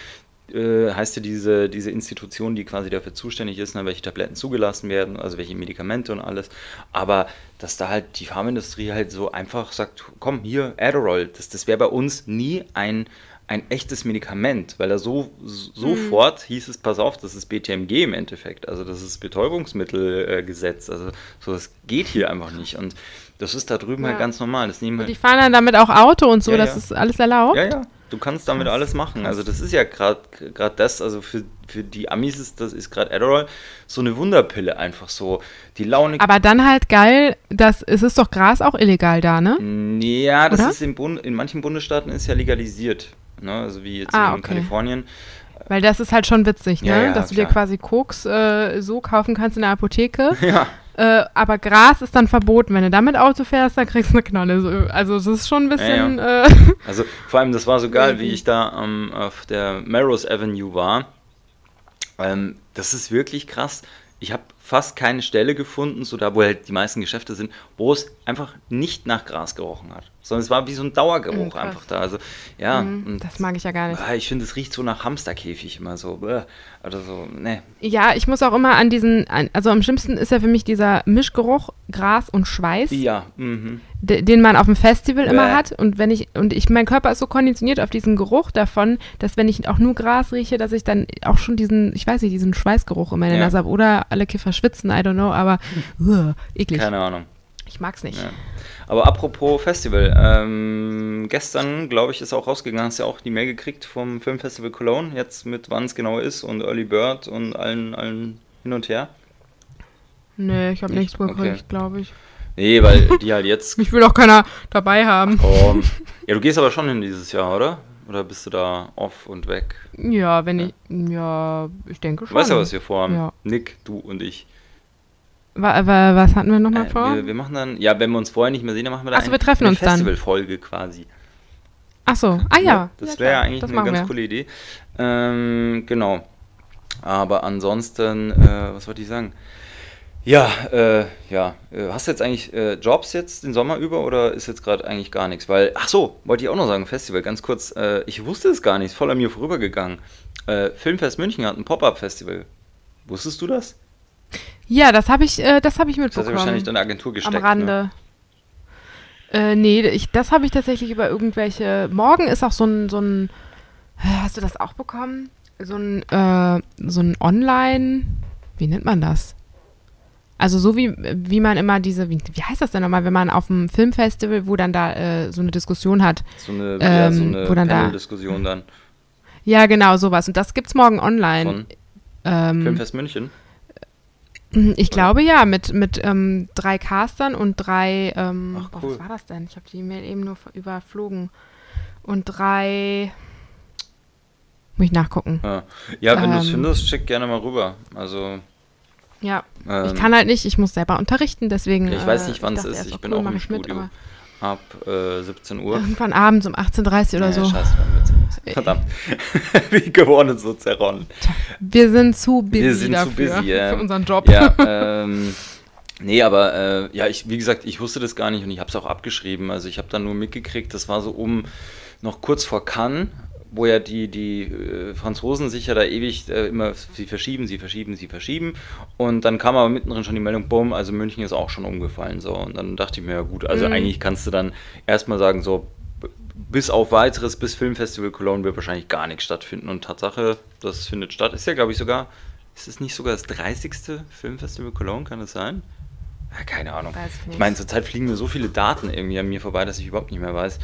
A: äh, heißt ja diese, diese Institution, die quasi dafür zuständig ist, ne, welche Tabletten zugelassen werden, also welche Medikamente und alles. Aber dass da halt die Pharmaindustrie halt so einfach sagt, komm, hier, Adderall, das, das wäre bei uns nie ein, ein echtes Medikament, weil er so sofort mhm. hieß es, pass auf, das ist BTMG im Endeffekt, also das ist Betäubungsmittelgesetz, also so das geht hier einfach nicht und das ist da drüben halt ja. halt ganz normal. Das nehmen
B: und halt die fahren dann damit auch Auto und so, ja, das ja. ist alles erlaubt?
A: Ja, ja, Du kannst damit Krass. alles machen. Also das ist ja gerade das, also für, für die Amis ist das ist gerade Adderall so eine Wunderpille einfach so. Die Laune.
B: Aber dann halt geil, dass es ist doch Gras auch illegal da, ne?
A: Ja, das Oder? ist in, Bund, in manchen Bundesstaaten ist ja legalisiert. Ne? Also wie jetzt ah, in okay. Kalifornien.
B: Weil das ist halt schon witzig, ne? Ja, ja, dass du dir quasi Koks äh, so kaufen kannst in der Apotheke. *laughs* Ja. Äh, aber Gras ist dann verboten. Wenn du damit Auto fährst, dann kriegst du eine Knolle. Also das ist schon ein bisschen. Ja, ja. Äh *laughs*
A: also vor allem, das war so geil, wie ich da ähm, auf der Melrose Avenue war. Ähm, das ist wirklich krass. Ich habe fast keine Stelle gefunden, so da wo halt die meisten Geschäfte sind, wo es einfach nicht nach Gras gerochen hat. Sondern es war wie so ein Dauergeruch mhm, einfach da. Also ja.
B: Mhm, das mag ich ja gar nicht.
A: Ich finde, es riecht so nach Hamsterkäfig immer so. Oder so, ne.
B: Ja, ich muss auch immer an diesen, also am schlimmsten ist ja für mich dieser Mischgeruch Gras und Schweiß.
A: Ja. Mhm.
B: Den man auf dem Festival Bäh. immer hat. Und wenn ich, und ich, mein Körper ist so konditioniert auf diesen Geruch davon, dass wenn ich auch nur Gras rieche, dass ich dann auch schon diesen, ich weiß nicht, diesen Schweißgeruch in meiner ja. Nase habe. Oder alle Kiffer schwitzen, I don't know, aber *laughs* uh, eklig.
A: Keine Ahnung.
B: Ich mag's nicht. Ja.
A: Aber apropos Festival, ähm, gestern, glaube ich, ist auch rausgegangen, hast du ja auch die Mail gekriegt vom Filmfestival Cologne, jetzt mit wann es genau ist und Early Bird und allen, allen hin und her.
B: Nee, ich habe nichts bekommen, okay. glaube ich.
A: Nee, weil die halt jetzt. *laughs*
B: Mich will auch keiner dabei haben.
A: Oh. Ja, du gehst aber schon hin dieses Jahr, oder? Oder bist du da off und weg?
B: Ja, wenn ja. ich. Ja, ich denke schon.
A: Du weißt ja, was wir vorhaben. Ja. Nick, du und ich.
B: Wa wa was hatten wir nochmal äh, vor?
A: Wir, wir, machen dann, ja, wenn wir uns vorher nicht mehr sehen, dann machen wir
B: dann Achso, wir treffen eine uns
A: Festivalfolge quasi.
B: Achso, ah ja. ja
A: das wäre ja eigentlich eine ganz wir. coole Idee. Ähm, genau. Aber ansonsten, äh, was wollte ich sagen? Ja, äh, ja. Äh, hast du jetzt eigentlich äh, Jobs jetzt den Sommer über oder ist jetzt gerade eigentlich gar nichts? Weil, ach so, wollte ich auch noch sagen, Festival, ganz kurz. Äh, ich wusste es gar nicht, voll an mir vorübergegangen. Äh, Filmfest München hat ein Pop-Up-Festival. Wusstest du das?
B: Ja, das habe ich, äh, das habe ich mitbekommen. Das
A: hast du wahrscheinlich deine Agentur gesteckt.
B: Am Rande. Ne? Äh, nee, ich, das habe ich tatsächlich über irgendwelche. Morgen ist auch so ein, so ein. Hast du das auch bekommen? So ein, äh, so ein Online. Wie nennt man das? Also so wie, wie man immer diese, wie, wie heißt das denn nochmal, wenn man auf einem Filmfestival, wo dann da äh, so eine Diskussion hat.
A: So eine, ähm, ja, so eine wo dann da, Diskussion dann.
B: Ja, genau, sowas. Und das gibt's morgen online. Von
A: ähm, Filmfest München?
B: Mhm, ich glaube ja, mit, mit ähm, drei Castern und drei. Ähm, Ach, cool. was war das denn? Ich habe die E-Mail eben nur überflogen. Und drei. Muss ich nachgucken.
A: Ja, ja wenn ähm, du es findest, schick gerne mal rüber. Also.
B: Ja, ähm, ich kann halt nicht, ich muss selber unterrichten, deswegen.
A: Ich weiß nicht, wann es ist, ich bin auch im Studio. Mit, ab äh, 17 Uhr.
B: Irgendwann abends um 18.30 Uhr oder so. Scheiße,
A: Verdammt. *laughs* Wie gewonnen so zerronnen.
B: Wir sind zu busy
A: Wir sind
B: dafür,
A: zu busy, äh,
B: für unseren Job.
A: Ja, *laughs* ähm, nee, aber äh, ja, ich, wie gesagt, ich wusste das gar nicht und ich habe es auch abgeschrieben. Also ich habe dann nur mitgekriegt, das war so um noch kurz vor Cannes wo ja die, die äh, Franzosen sich ja da ewig äh, immer, sie verschieben, sie verschieben, sie verschieben. Und dann kam aber mittendrin schon die Meldung, bumm, also München ist auch schon umgefallen. So. Und dann dachte ich mir, ja gut, also mhm. eigentlich kannst du dann erstmal sagen, so, bis auf weiteres, bis Filmfestival Cologne wird wahrscheinlich gar nichts stattfinden. Und Tatsache, das findet statt. Ist ja, glaube ich, sogar, ist es nicht sogar das 30. Filmfestival Cologne, kann es sein? Ja, keine Ahnung. Ich, ich meine, zurzeit fliegen mir so viele Daten irgendwie an mir vorbei, dass ich überhaupt nicht mehr weiß,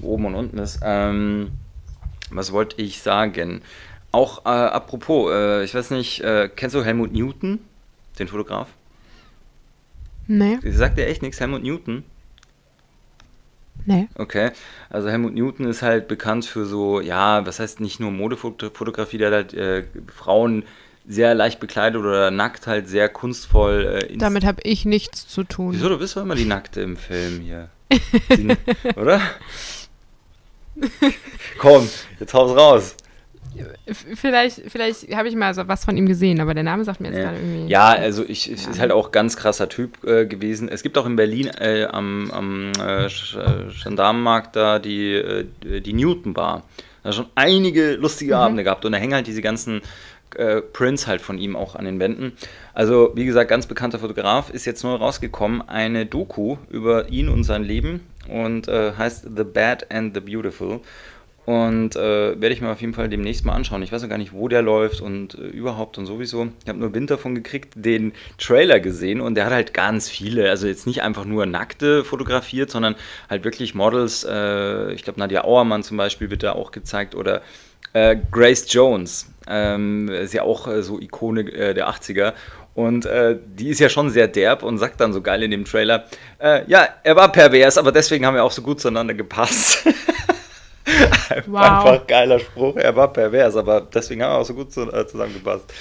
A: wo oben und unten ist. Ähm, was wollte ich sagen? Auch äh, apropos, äh, ich weiß nicht, äh, kennst du Helmut Newton, den Fotograf?
B: Nee.
A: Sagt dir echt nichts, Helmut Newton?
B: Nee.
A: Okay, also Helmut Newton ist halt bekannt für so, ja, was heißt nicht nur Modefotografie, der halt äh, Frauen sehr leicht bekleidet oder nackt halt sehr kunstvoll.
B: Äh, Damit habe ich nichts zu tun.
A: Wieso, du bist doch immer die Nackte im Film hier. *laughs* die, oder? *laughs* Komm, jetzt haus raus.
B: Vielleicht, vielleicht habe ich mal so was von ihm gesehen, aber der Name sagt mir jetzt
A: ja.
B: gerade irgendwie.
A: Ja, also ich, ich ist halt auch ganz krasser Typ äh, gewesen. Es gibt auch in Berlin äh, am, am äh, Gendarmenmarkt da die, äh, die Newton Bar. Da schon einige lustige mhm. Abende gehabt und da hängen halt diese ganzen äh, Prints halt von ihm auch an den Wänden. Also, wie gesagt, ganz bekannter Fotograf, ist jetzt neu rausgekommen, eine Doku über ihn und sein Leben und äh, heißt The Bad and the Beautiful. Und äh, werde ich mir auf jeden Fall demnächst mal anschauen. Ich weiß noch gar nicht, wo der läuft und äh, überhaupt und sowieso. Ich habe nur Wind davon gekriegt, den Trailer gesehen und der hat halt ganz viele, also jetzt nicht einfach nur Nackte fotografiert, sondern halt wirklich Models. Äh, ich glaube, Nadia Auermann zum Beispiel wird da auch gezeigt oder äh, Grace Jones. Ähm, ist ja auch äh, so Ikone äh, der 80er. Und äh, die ist ja schon sehr derb und sagt dann so geil in dem Trailer, äh, ja, er war pervers, aber deswegen haben wir auch so gut zueinander gepasst. *laughs* wow. Einfach geiler Spruch. Er war pervers, aber deswegen haben wir auch so gut äh, zusammengepasst.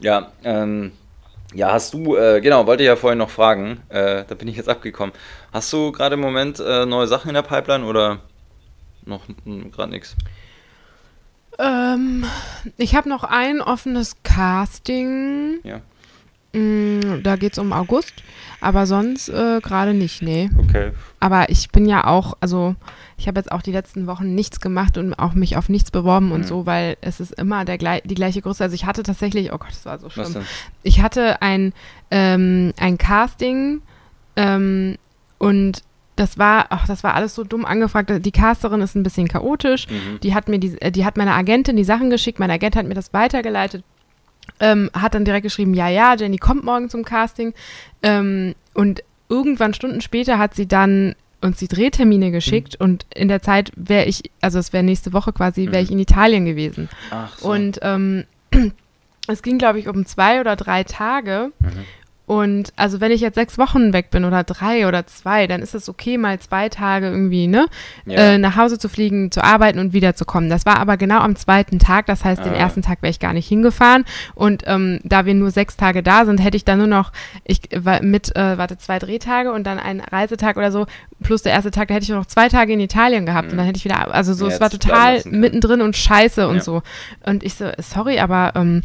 A: Ja, ähm, ja, hast du, äh, genau, wollte ich ja vorhin noch fragen, da bin ich jetzt abgekommen. Hast du gerade im Moment neue Sachen in der Pipeline oder noch gerade nichts?
B: Ähm, ich habe noch ein offenes Casting.
A: Ja.
B: Mm, da geht es um August, aber sonst äh, gerade nicht, nee.
A: Okay.
B: Aber ich bin ja auch, also ich habe jetzt auch die letzten Wochen nichts gemacht und auch mich auf nichts beworben mhm. und so, weil es ist immer der, die gleiche Größe. Also ich hatte tatsächlich, oh Gott, das war so schlimm. Ich hatte ein, ähm, ein Casting ähm, und das war, ach, das war alles so dumm angefragt. Die Casterin ist ein bisschen chaotisch. Mhm. Die hat mir die, äh, die hat meiner Agentin die Sachen geschickt. Mein Agent hat mir das weitergeleitet ähm, hat dann direkt geschrieben, ja, ja, Jenny kommt morgen zum Casting. Ähm, und irgendwann Stunden später hat sie dann uns die Drehtermine geschickt mhm. und in der Zeit wäre ich, also es wäre nächste Woche quasi, wäre ich mhm. in Italien gewesen. Ach so. Und ähm, *clears throat* es ging, glaube ich, um zwei oder drei Tage. Mhm. Und also wenn ich jetzt sechs Wochen weg bin oder drei oder zwei, dann ist es okay, mal zwei Tage irgendwie, ne, ja. äh, nach Hause zu fliegen, zu arbeiten und wiederzukommen. Das war aber genau am zweiten Tag, das heißt, ah. den ersten Tag wäre ich gar nicht hingefahren. Und ähm, da wir nur sechs Tage da sind, hätte ich dann nur noch, ich war mit, äh, warte, zwei Drehtage und dann einen Reisetag oder so, plus der erste Tag, da hätte ich noch zwei Tage in Italien gehabt mhm. und dann hätte ich wieder, also so, ja, es war total mittendrin und scheiße ja. und so. Und ich so, sorry, aber ähm,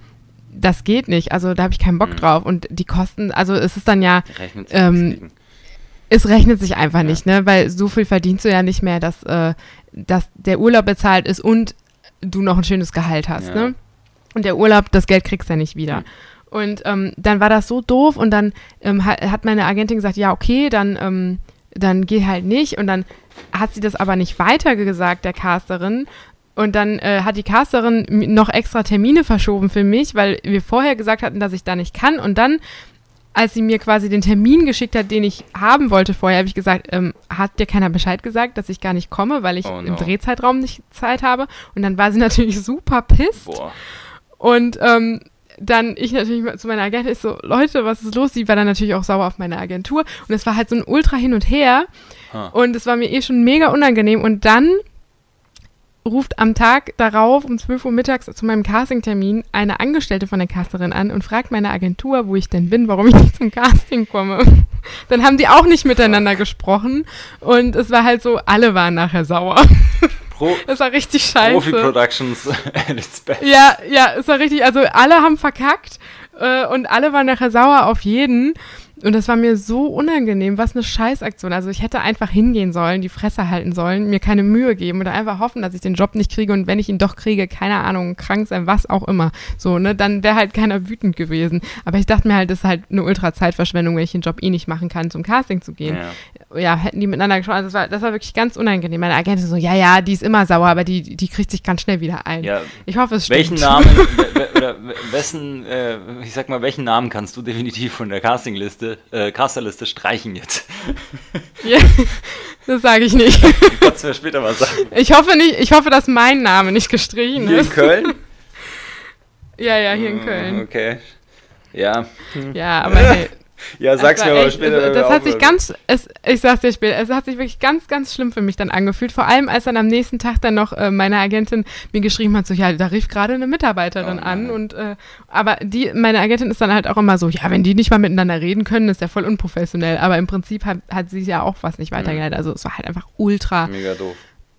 B: das geht nicht. Also da habe ich keinen Bock mhm. drauf. Und die Kosten, also es ist dann ja. Ähm, es rechnet sich einfach ja. nicht, ne? Weil so viel verdienst du ja nicht mehr, dass, äh, dass der Urlaub bezahlt ist und du noch ein schönes Gehalt hast, ja. ne? Und der Urlaub, das Geld kriegst du ja nicht wieder. Mhm. Und ähm, dann war das so doof und dann ähm, hat, hat, meine Agentin gesagt, ja, okay, dann, ähm, dann geh halt nicht. Und dann hat sie das aber nicht weitergesagt, der Casterin, und dann äh, hat die Casterin noch extra Termine verschoben für mich, weil wir vorher gesagt hatten, dass ich da nicht kann. Und dann, als sie mir quasi den Termin geschickt hat, den ich haben wollte vorher, habe ich gesagt, ähm, hat dir keiner Bescheid gesagt, dass ich gar nicht komme, weil ich oh no. im Drehzeitraum nicht Zeit habe. Und dann war sie *laughs* natürlich super pisst. Boah. Und ähm, dann ich natürlich zu meiner Agentin ich so, Leute, was ist los? Sie war dann natürlich auch sauer auf meine Agentur. Und es war halt so ein Ultra hin und her. Huh. Und es war mir eh schon mega unangenehm. Und dann ruft am Tag darauf um 12 Uhr mittags zu meinem Castingtermin eine Angestellte von der Casterin an und fragt meine Agentur, wo ich denn bin, warum ich nicht zum Casting komme. *laughs* Dann haben die auch nicht miteinander gesprochen und es war halt so, alle waren nachher sauer. *laughs* Pro das war richtig scheiße. Profi Productions *laughs* at its best. Ja, ja, es war richtig, also alle haben verkackt äh, und alle waren nachher sauer auf jeden. Und das war mir so unangenehm, was eine Scheißaktion. Also ich hätte einfach hingehen sollen, die Fresse halten sollen, mir keine Mühe geben oder einfach hoffen, dass ich den Job nicht kriege und wenn ich ihn doch kriege, keine Ahnung, krank sein, was auch immer. So, ne, dann wäre halt keiner wütend gewesen. Aber ich dachte mir halt, das ist halt eine Ultra-Zeitverschwendung, wenn ich den Job eh nicht machen kann, zum Casting zu gehen. Ja, ja hätten die miteinander gesprochen. Also das war, das war wirklich ganz unangenehm. Meine Agentin so, ja, ja, die ist immer sauer, aber die, die kriegt sich ganz schnell wieder ein. Ja. Ich hoffe, es
A: stimmt. Welchen Namen, oder *laughs* wessen, äh, ich sag mal, welchen Namen kannst du definitiv von der Castingliste äh, Casterliste streichen jetzt. *laughs*
B: Ja, das sage ich nicht. *laughs*
A: Kannst du mir später mal sagen.
B: Ich hoffe nicht, ich hoffe, dass mein Name nicht gestrichen
A: hier ist. Hier in Köln? *laughs*
B: ja, ja, hier in Köln.
A: Okay. Ja.
B: Ja, aber hey,
A: ja, sag's mir aber später.
B: Das hat sich ganz, es, ich sag's dir später, es hat sich wirklich ganz, ganz schlimm für mich dann angefühlt. Vor allem, als dann am nächsten Tag dann noch äh, meine Agentin mir geschrieben hat, so, ja, da rief gerade eine Mitarbeiterin oh, an und, äh, aber die, meine Agentin ist dann halt auch immer so, ja, wenn die nicht mal miteinander reden können, ist ja voll unprofessionell. Aber im Prinzip hat, hat sie ja auch was nicht weitergeleitet. Mhm. Also es war halt einfach ultra
A: Mega doof.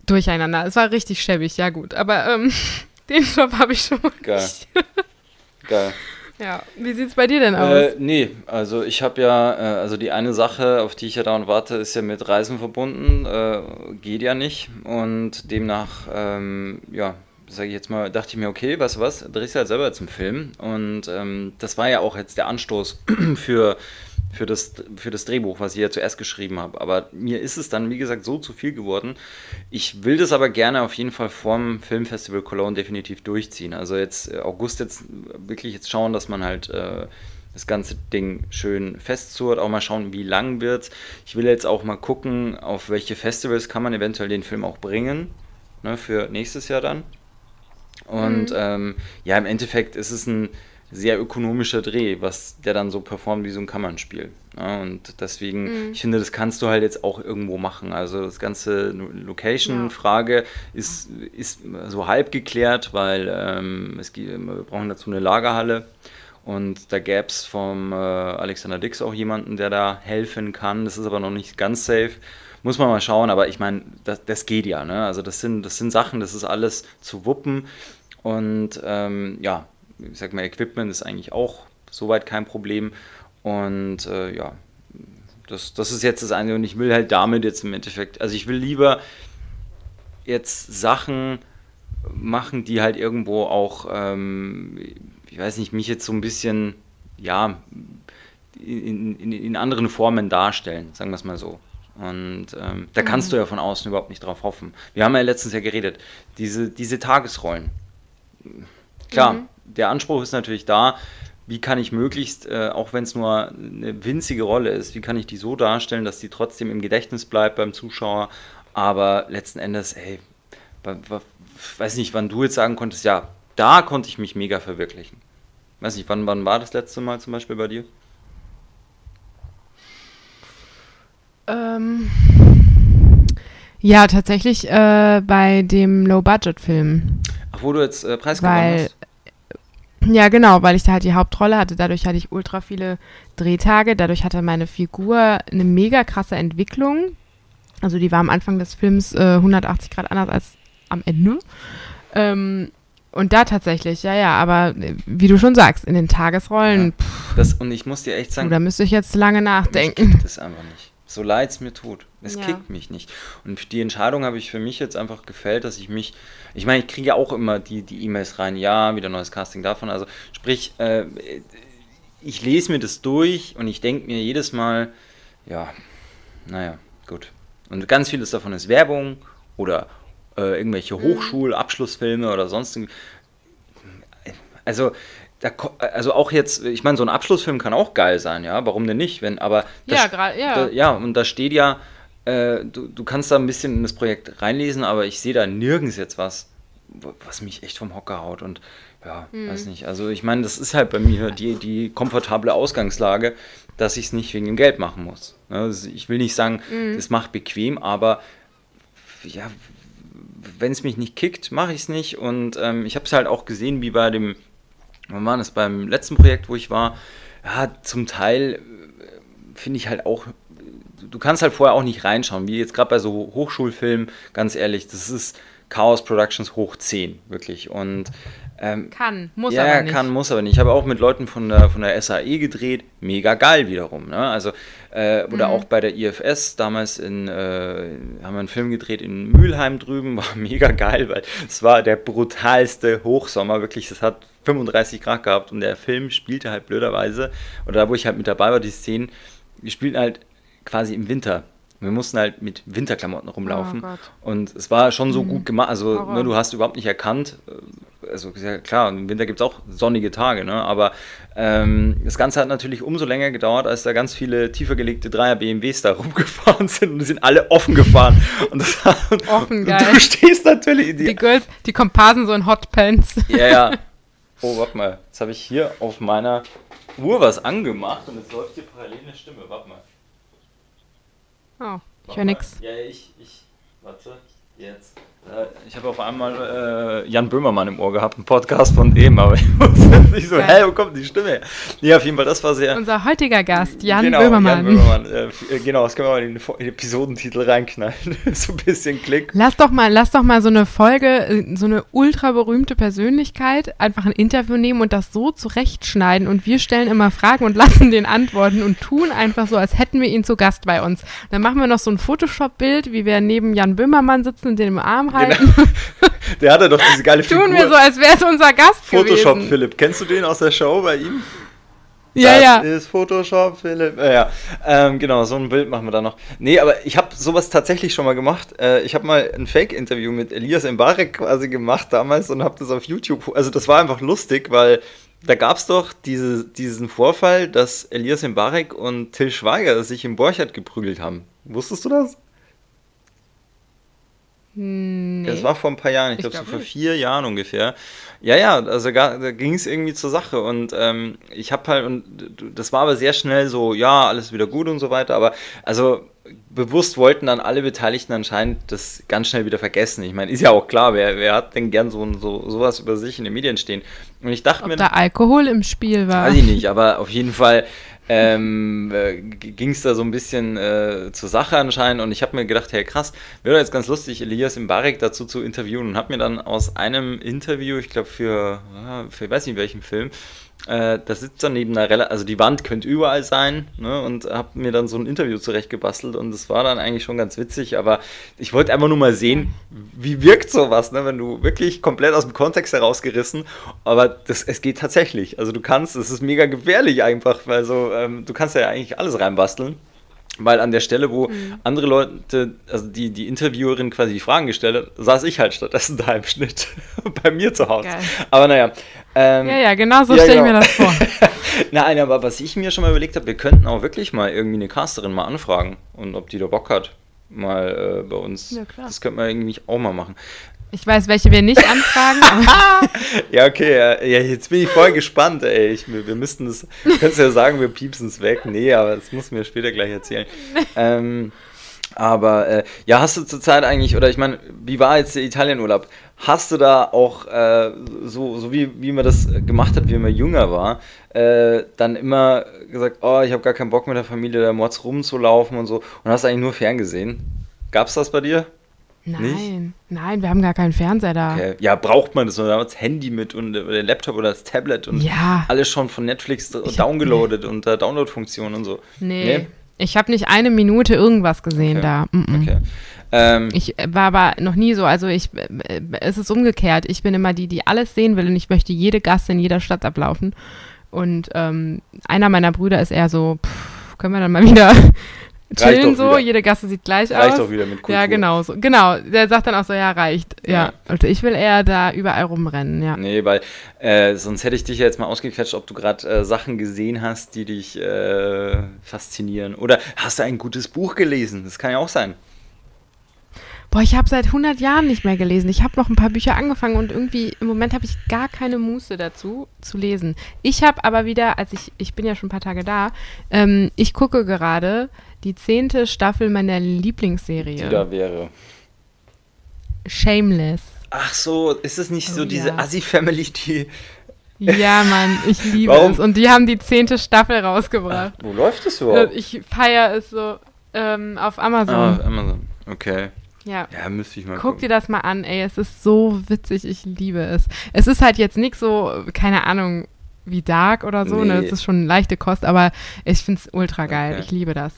B: durcheinander. Es war richtig schäbig, ja gut. Aber ähm, *laughs* Den Job habe ich schon mal.
A: Geil. *laughs* Geil.
B: Ja, wie sieht es bei dir denn aus?
A: Äh, nee, also ich habe ja, äh, also die eine Sache, auf die ich ja dauernd warte, ist ja mit Reisen verbunden, äh, geht ja nicht und demnach, ähm, ja, sage ich jetzt mal, dachte ich mir, okay, weißt du was, drehst du halt selber zum Film und ähm, das war ja auch jetzt der Anstoß *clears throat* für für das, für das Drehbuch, was ich ja zuerst geschrieben habe. Aber mir ist es dann, wie gesagt, so zu viel geworden. Ich will das aber gerne auf jeden Fall vorm Filmfestival Cologne definitiv durchziehen. Also jetzt äh, August jetzt wirklich jetzt schauen, dass man halt äh, das ganze Ding schön festzurrt, auch mal schauen, wie lang wird. Ich will jetzt auch mal gucken, auf welche Festivals kann man eventuell den Film auch bringen, ne, für nächstes Jahr dann. Und mhm. ähm, ja, im Endeffekt ist es ein sehr ökonomischer Dreh, was der dann so performt wie so ein Kammernspiel. Ja, und deswegen, mhm. ich finde, das kannst du halt jetzt auch irgendwo machen. Also das ganze Location-Frage ja. ist, ist so halb geklärt, weil ähm, es gibt, wir brauchen dazu eine Lagerhalle. Und da gäbe es vom äh, Alexander Dix auch jemanden, der da helfen kann. Das ist aber noch nicht ganz safe. Muss man mal schauen, aber ich meine, das, das, geht ja. Ne? Also das sind, das sind Sachen, das ist alles zu wuppen. Und ähm, ja, ich sag mal, Equipment ist eigentlich auch soweit kein Problem. Und äh, ja, das, das ist jetzt das eine. Und ich will halt damit jetzt im Endeffekt, also ich will lieber jetzt Sachen machen, die halt irgendwo auch, ähm, ich weiß nicht, mich jetzt so ein bisschen, ja, in, in, in anderen Formen darstellen, sagen wir es mal so. Und ähm, da kannst mhm. du ja von außen überhaupt nicht drauf hoffen. Wir haben ja letztens ja geredet, diese, diese Tagesrollen. Klar, mhm der Anspruch ist natürlich da, wie kann ich möglichst, äh, auch wenn es nur eine winzige Rolle ist, wie kann ich die so darstellen, dass die trotzdem im Gedächtnis bleibt beim Zuschauer, aber letzten Endes, hey, weiß nicht, wann du jetzt sagen konntest, ja, da konnte ich mich mega verwirklichen. Weiß nicht, wann, wann war das letzte Mal zum Beispiel bei dir?
B: Ähm, ja, tatsächlich äh, bei dem Low-Budget-Film.
A: Ach, wo du jetzt äh, preisgewonnen hast?
B: Ja, genau, weil ich da halt die Hauptrolle hatte. Dadurch hatte ich ultra viele Drehtage. Dadurch hatte meine Figur eine mega krasse Entwicklung. Also die war am Anfang des Films äh, 180 Grad anders als am Ende. Ähm, und da tatsächlich, ja, ja, aber äh, wie du schon sagst, in den Tagesrollen. Ja,
A: das, und ich muss dir echt sagen.
B: da müsste ich jetzt lange nachdenken.
A: Das einfach nicht. So leid es mir tut. Es ja. kickt mich nicht. Und die Entscheidung habe ich für mich jetzt einfach gefällt, dass ich mich, ich meine, ich kriege ja auch immer die E-Mails rein, ja, wieder neues Casting davon. Also sprich, äh, ich lese mir das durch und ich denke mir jedes Mal, ja, naja, gut. Und ganz vieles davon ist Werbung oder äh, irgendwelche mhm. Hochschulabschlussfilme oder sonst. Also da, also auch jetzt, ich meine, so ein Abschlussfilm kann auch geil sein, ja, warum denn nicht? Wenn, aber
B: ja, gerade, ja.
A: Da, ja, und da steht ja, äh, du, du kannst da ein bisschen in das Projekt reinlesen, aber ich sehe da nirgends jetzt was, was mich echt vom Hocker haut. Und ja, mhm. weiß nicht. Also ich meine, das ist halt bei mir die, die komfortable Ausgangslage, dass ich es nicht wegen dem Geld machen muss. Also ich will nicht sagen, das macht bequem, aber ja, wenn es mich nicht kickt, mache ich es nicht. Und ähm, ich habe es halt auch gesehen, wie bei dem wann war das beim letzten Projekt, wo ich war, ja, zum Teil äh, finde ich halt auch, du kannst halt vorher auch nicht reinschauen, wie jetzt gerade bei so Hochschulfilmen, ganz ehrlich, das ist Chaos Productions hoch 10, wirklich. Und ähm,
B: kann, muss
A: ja,
B: aber nicht.
A: kann, muss aber nicht. Ich habe auch mit Leuten von der, von der SAE gedreht, mega geil wiederum. Ne? Also, äh, oder mhm. auch bei der IFS, damals in, äh, haben wir einen Film gedreht in Mülheim drüben, *laughs* war mega geil, weil es war der brutalste Hochsommer, wirklich, das hat 35 Grad gehabt und der Film spielte halt blöderweise, oder da wo ich halt mit dabei war, die Szenen, die spielten halt quasi im Winter. Wir mussten halt mit Winterklamotten rumlaufen. Oh und es war schon so mhm. gut gemacht. Also, ne, du hast überhaupt nicht erkannt. Äh, also, ja, klar, im Winter gibt es auch sonnige Tage, ne? Aber ähm, das Ganze hat natürlich umso länger gedauert, als da ganz viele tiefer gelegte Dreier BMWs da *laughs* rumgefahren sind und die sind alle offen gefahren. Und das, *laughs*
B: offen, geil.
A: Du stehst natürlich.
B: Die, die Girls, die Komparsen so in Hotpants.
A: Ja, ja. *laughs* Oh, warte mal. Jetzt habe ich hier auf meiner Uhr was angemacht und jetzt läuft hier parallel eine Stimme. Warte mal.
B: Oh, ich höre nix.
A: Ja, ich, ich. Warte. Jetzt. Äh, ich habe auf einmal äh, Jan Böhmermann im Ohr gehabt, einen Podcast von dem, aber *laughs* ich wusste nicht so, hä, wo kommt die Stimme her? Nee, auf jeden Fall, das war sehr.
B: Unser heutiger Gast, Jan genau, Böhmermann. Jan Böhmermann.
A: Äh, äh, genau, das können wir mal in den Episodentitel reinknallen. *laughs* so ein bisschen Klick.
B: Lass doch mal, lass doch mal so eine Folge, äh, so eine ultra berühmte Persönlichkeit, einfach ein Interview nehmen und das so zurechtschneiden und wir stellen immer Fragen und *laughs* lassen den antworten und tun einfach so, als hätten wir ihn zu Gast bei uns. Dann machen wir noch so ein Photoshop-Bild, wie wir neben Jan Böhmermann sitzen und den im Arm halten. Genau. *laughs*
A: Der hatte doch diese geile
B: Figur. Tun wir so, als wäre es unser Gast
A: Photoshop gewesen. Philipp. Kennst du den aus der Show bei ihm?
B: Ja, das
A: ja. ist Photoshop, Philipp. Äh, ja, ähm, genau, so ein Bild machen wir da noch. Nee, aber ich habe sowas tatsächlich schon mal gemacht. Äh, ich habe mal ein Fake-Interview mit Elias Mbarek quasi gemacht damals und habe das auf YouTube. Also, das war einfach lustig, weil da gab es doch diese, diesen Vorfall, dass Elias Mbarek und Till Schweiger sich im Borchardt geprügelt haben. Wusstest du das? Nee. Das war vor ein paar Jahren, ich, ich glaube glaub so vor vier Jahren ungefähr. Ja, ja, also gar, da ging es irgendwie zur Sache und ähm, ich habe halt, und das war aber sehr schnell so, ja, alles wieder gut und so weiter, aber also bewusst wollten dann alle Beteiligten anscheinend das ganz schnell wieder vergessen. Ich meine, ist ja auch klar, wer, wer hat denn gern so, so sowas über sich in den Medien stehen? Und ich dachte
B: Ob
A: mir.
B: da Alkohol im Spiel war.
A: Weiß ich nicht, aber auf jeden Fall ähm, äh, ging es da so ein bisschen äh, zur Sache anscheinend und ich habe mir gedacht, hey krass, wäre jetzt ganz lustig, Elias Mbarek dazu zu interviewen und habe mir dann aus einem Interview, ich glaube für, für, ich weiß nicht welchen Film, äh, da sitzt dann neben einer Rel also die Wand könnte überall sein, ne, und habe mir dann so ein Interview zurechtgebastelt und das war dann eigentlich schon ganz witzig, aber ich wollte einfach nur mal sehen, wie wirkt sowas, ne, wenn du wirklich komplett aus dem Kontext herausgerissen, aber das, es geht tatsächlich, also du kannst, es ist mega gefährlich einfach, weil so, ähm, du kannst ja eigentlich alles reinbasteln. Weil an der Stelle, wo mhm. andere Leute, also die, die Interviewerin quasi die Fragen gestellt hat, saß ich halt stattdessen da im Schnitt *laughs* bei mir zu Hause. Geil. Aber naja.
B: Ähm, ja, ja, genau so ja, stelle genau. ich mir das vor. *laughs*
A: Nein, aber was ich mir schon mal überlegt habe, wir könnten auch wirklich mal irgendwie eine Casterin mal anfragen und ob die da Bock hat, mal äh, bei uns. Ja, klar. Das könnte man irgendwie auch mal machen.
B: Ich weiß, welche wir nicht anfragen. *laughs* *laughs*
A: ja, okay. Ja, jetzt bin ich voll gespannt, ey. Ich, wir, wir müssten das. Du kannst ja sagen, wir piepsen es weg. Nee, aber das muss mir später gleich erzählen. Ähm, aber äh, ja, hast du zurzeit eigentlich, oder ich meine, wie war jetzt der Italienurlaub? Hast du da auch, äh, so, so wie, wie man das gemacht hat, wie man jünger war, äh, dann immer gesagt, oh, ich habe gar keinen Bock mit der Familie da mords rumzulaufen und so und hast eigentlich nur ferngesehen? Gab's das bei dir?
B: Nein, Nicht? nein, wir haben gar keinen Fernseher da. Okay.
A: Ja, braucht man das? Oder das Handy mit und der Laptop oder das Tablet und ja. alles schon von Netflix downgeloadet und uh, Download-Funktionen und so.
B: Nee. nee? Ich habe nicht eine Minute irgendwas gesehen okay. da. Mm -mm. Okay. Ähm, ich war aber noch nie so, also ich, äh, es ist umgekehrt. Ich bin immer die, die alles sehen will und ich möchte jede Gasse in jeder Stadt ablaufen. Und ähm, einer meiner Brüder ist eher so, pff, können wir dann mal wieder chillen so, wieder. jede Gasse sieht gleich reicht aus. Reicht
A: auch wieder mit Kultur.
B: Ja, genau so. Genau, der sagt dann auch so, ja, reicht. Ja. ja. Also ich will eher da überall rumrennen, ja.
A: Nee, weil äh, sonst hätte ich dich ja jetzt mal ausgequetscht, ob du gerade äh, Sachen gesehen hast, die dich äh, faszinieren. Oder hast du ein gutes Buch gelesen? Das kann ja auch sein.
B: Boah, ich habe seit 100 Jahren nicht mehr gelesen. Ich habe noch ein paar Bücher angefangen und irgendwie im Moment habe ich gar keine Muße dazu zu lesen. Ich habe aber wieder, als ich, ich bin ja schon ein paar Tage da, ähm, ich gucke gerade die zehnte Staffel meiner Lieblingsserie.
A: Die da wäre.
B: Shameless.
A: Ach so, ist es nicht oh, so diese ja. Assi-Family, die.
B: Ja, Mann, ich *laughs* liebe Warum? es. Und die haben die zehnte Staffel rausgebracht.
A: Ach, wo läuft es überhaupt?
B: Ich feiere es so ähm, auf Amazon. Ah, auf
A: Amazon, okay.
B: Ja.
A: Ja, müsste ich mal
B: Guck
A: gucken.
B: dir das mal an, ey. Es ist so witzig, ich liebe es. Es ist halt jetzt nicht so, keine Ahnung, wie Dark oder so. Ne? Nee. Ne? Das ist schon eine leichte Kost, aber ich finde es ultra geil. Okay. Ich liebe das.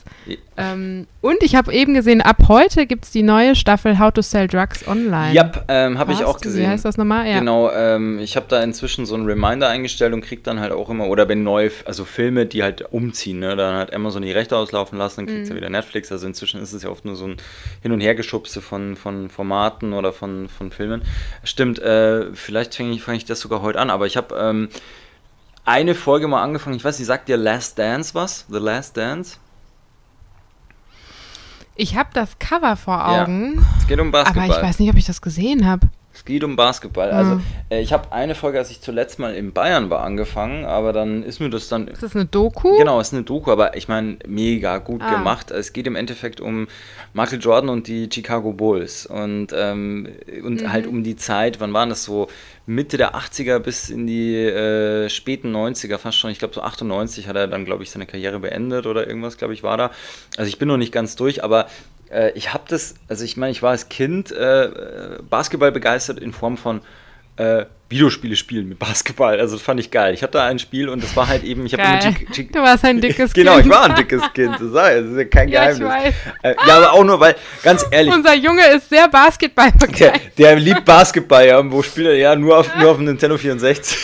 B: Ähm, und ich habe eben gesehen, ab heute gibt es die neue Staffel How to Sell Drugs Online.
A: Ja, yep, ähm, habe ich auch gesehen.
B: Wie heißt das nochmal?
A: Ja. Genau, ähm, ich habe da inzwischen so einen Reminder eingestellt und kriege dann halt auch immer, oder wenn neue, also Filme, die halt umziehen, ne? dann hat Amazon die Rechte auslaufen lassen, dann kriegt mhm. ja wieder Netflix. Also inzwischen ist es ja oft nur so ein Hin- und Hergeschubse von, von Formaten oder von, von Filmen. Stimmt, äh, vielleicht fange ich, fang ich das sogar heute an, aber ich habe ähm, eine Folge mal angefangen. Ich weiß nicht, sagt dir Last Dance was? The Last Dance?
B: Ich habe das Cover vor Augen. Ja.
A: Es geht um Basketball.
B: Aber ich weiß nicht, ob ich das gesehen habe.
A: Es geht um Basketball. Mhm. Also äh, ich habe eine Folge, als ich zuletzt mal in Bayern war, angefangen, aber dann ist mir das dann.
B: Ist das eine Doku?
A: Genau, es ist eine Doku, aber ich meine, mega gut ah. gemacht. Es geht im Endeffekt um Michael Jordan und die Chicago Bulls und, ähm, und mhm. halt um die Zeit, wann waren das so? Mitte der 80er bis in die äh, späten 90er, fast schon, ich glaube so 98 hat er dann, glaube ich, seine Karriere beendet oder irgendwas, glaube ich, war da. Also ich bin noch nicht ganz durch, aber äh, ich habe das, also ich meine, ich war als Kind äh, Basketball begeistert in Form von äh, Videospiele spielen mit Basketball. Also das fand ich geil. Ich hatte ein Spiel und das war halt eben, ich habe
B: Du warst ein dickes
A: Kind. *laughs* Genau, ich war ein dickes Kind. Das, das ist ja kein ja, Geheimnis. Äh, ja, aber auch nur, weil, ganz ehrlich.
B: Unser Junge ist sehr Basketball
A: begeistert. Der, der, liebt Basketball, ja. Wo spielt er? Ja, nur auf, nur auf dem Nintendo 64.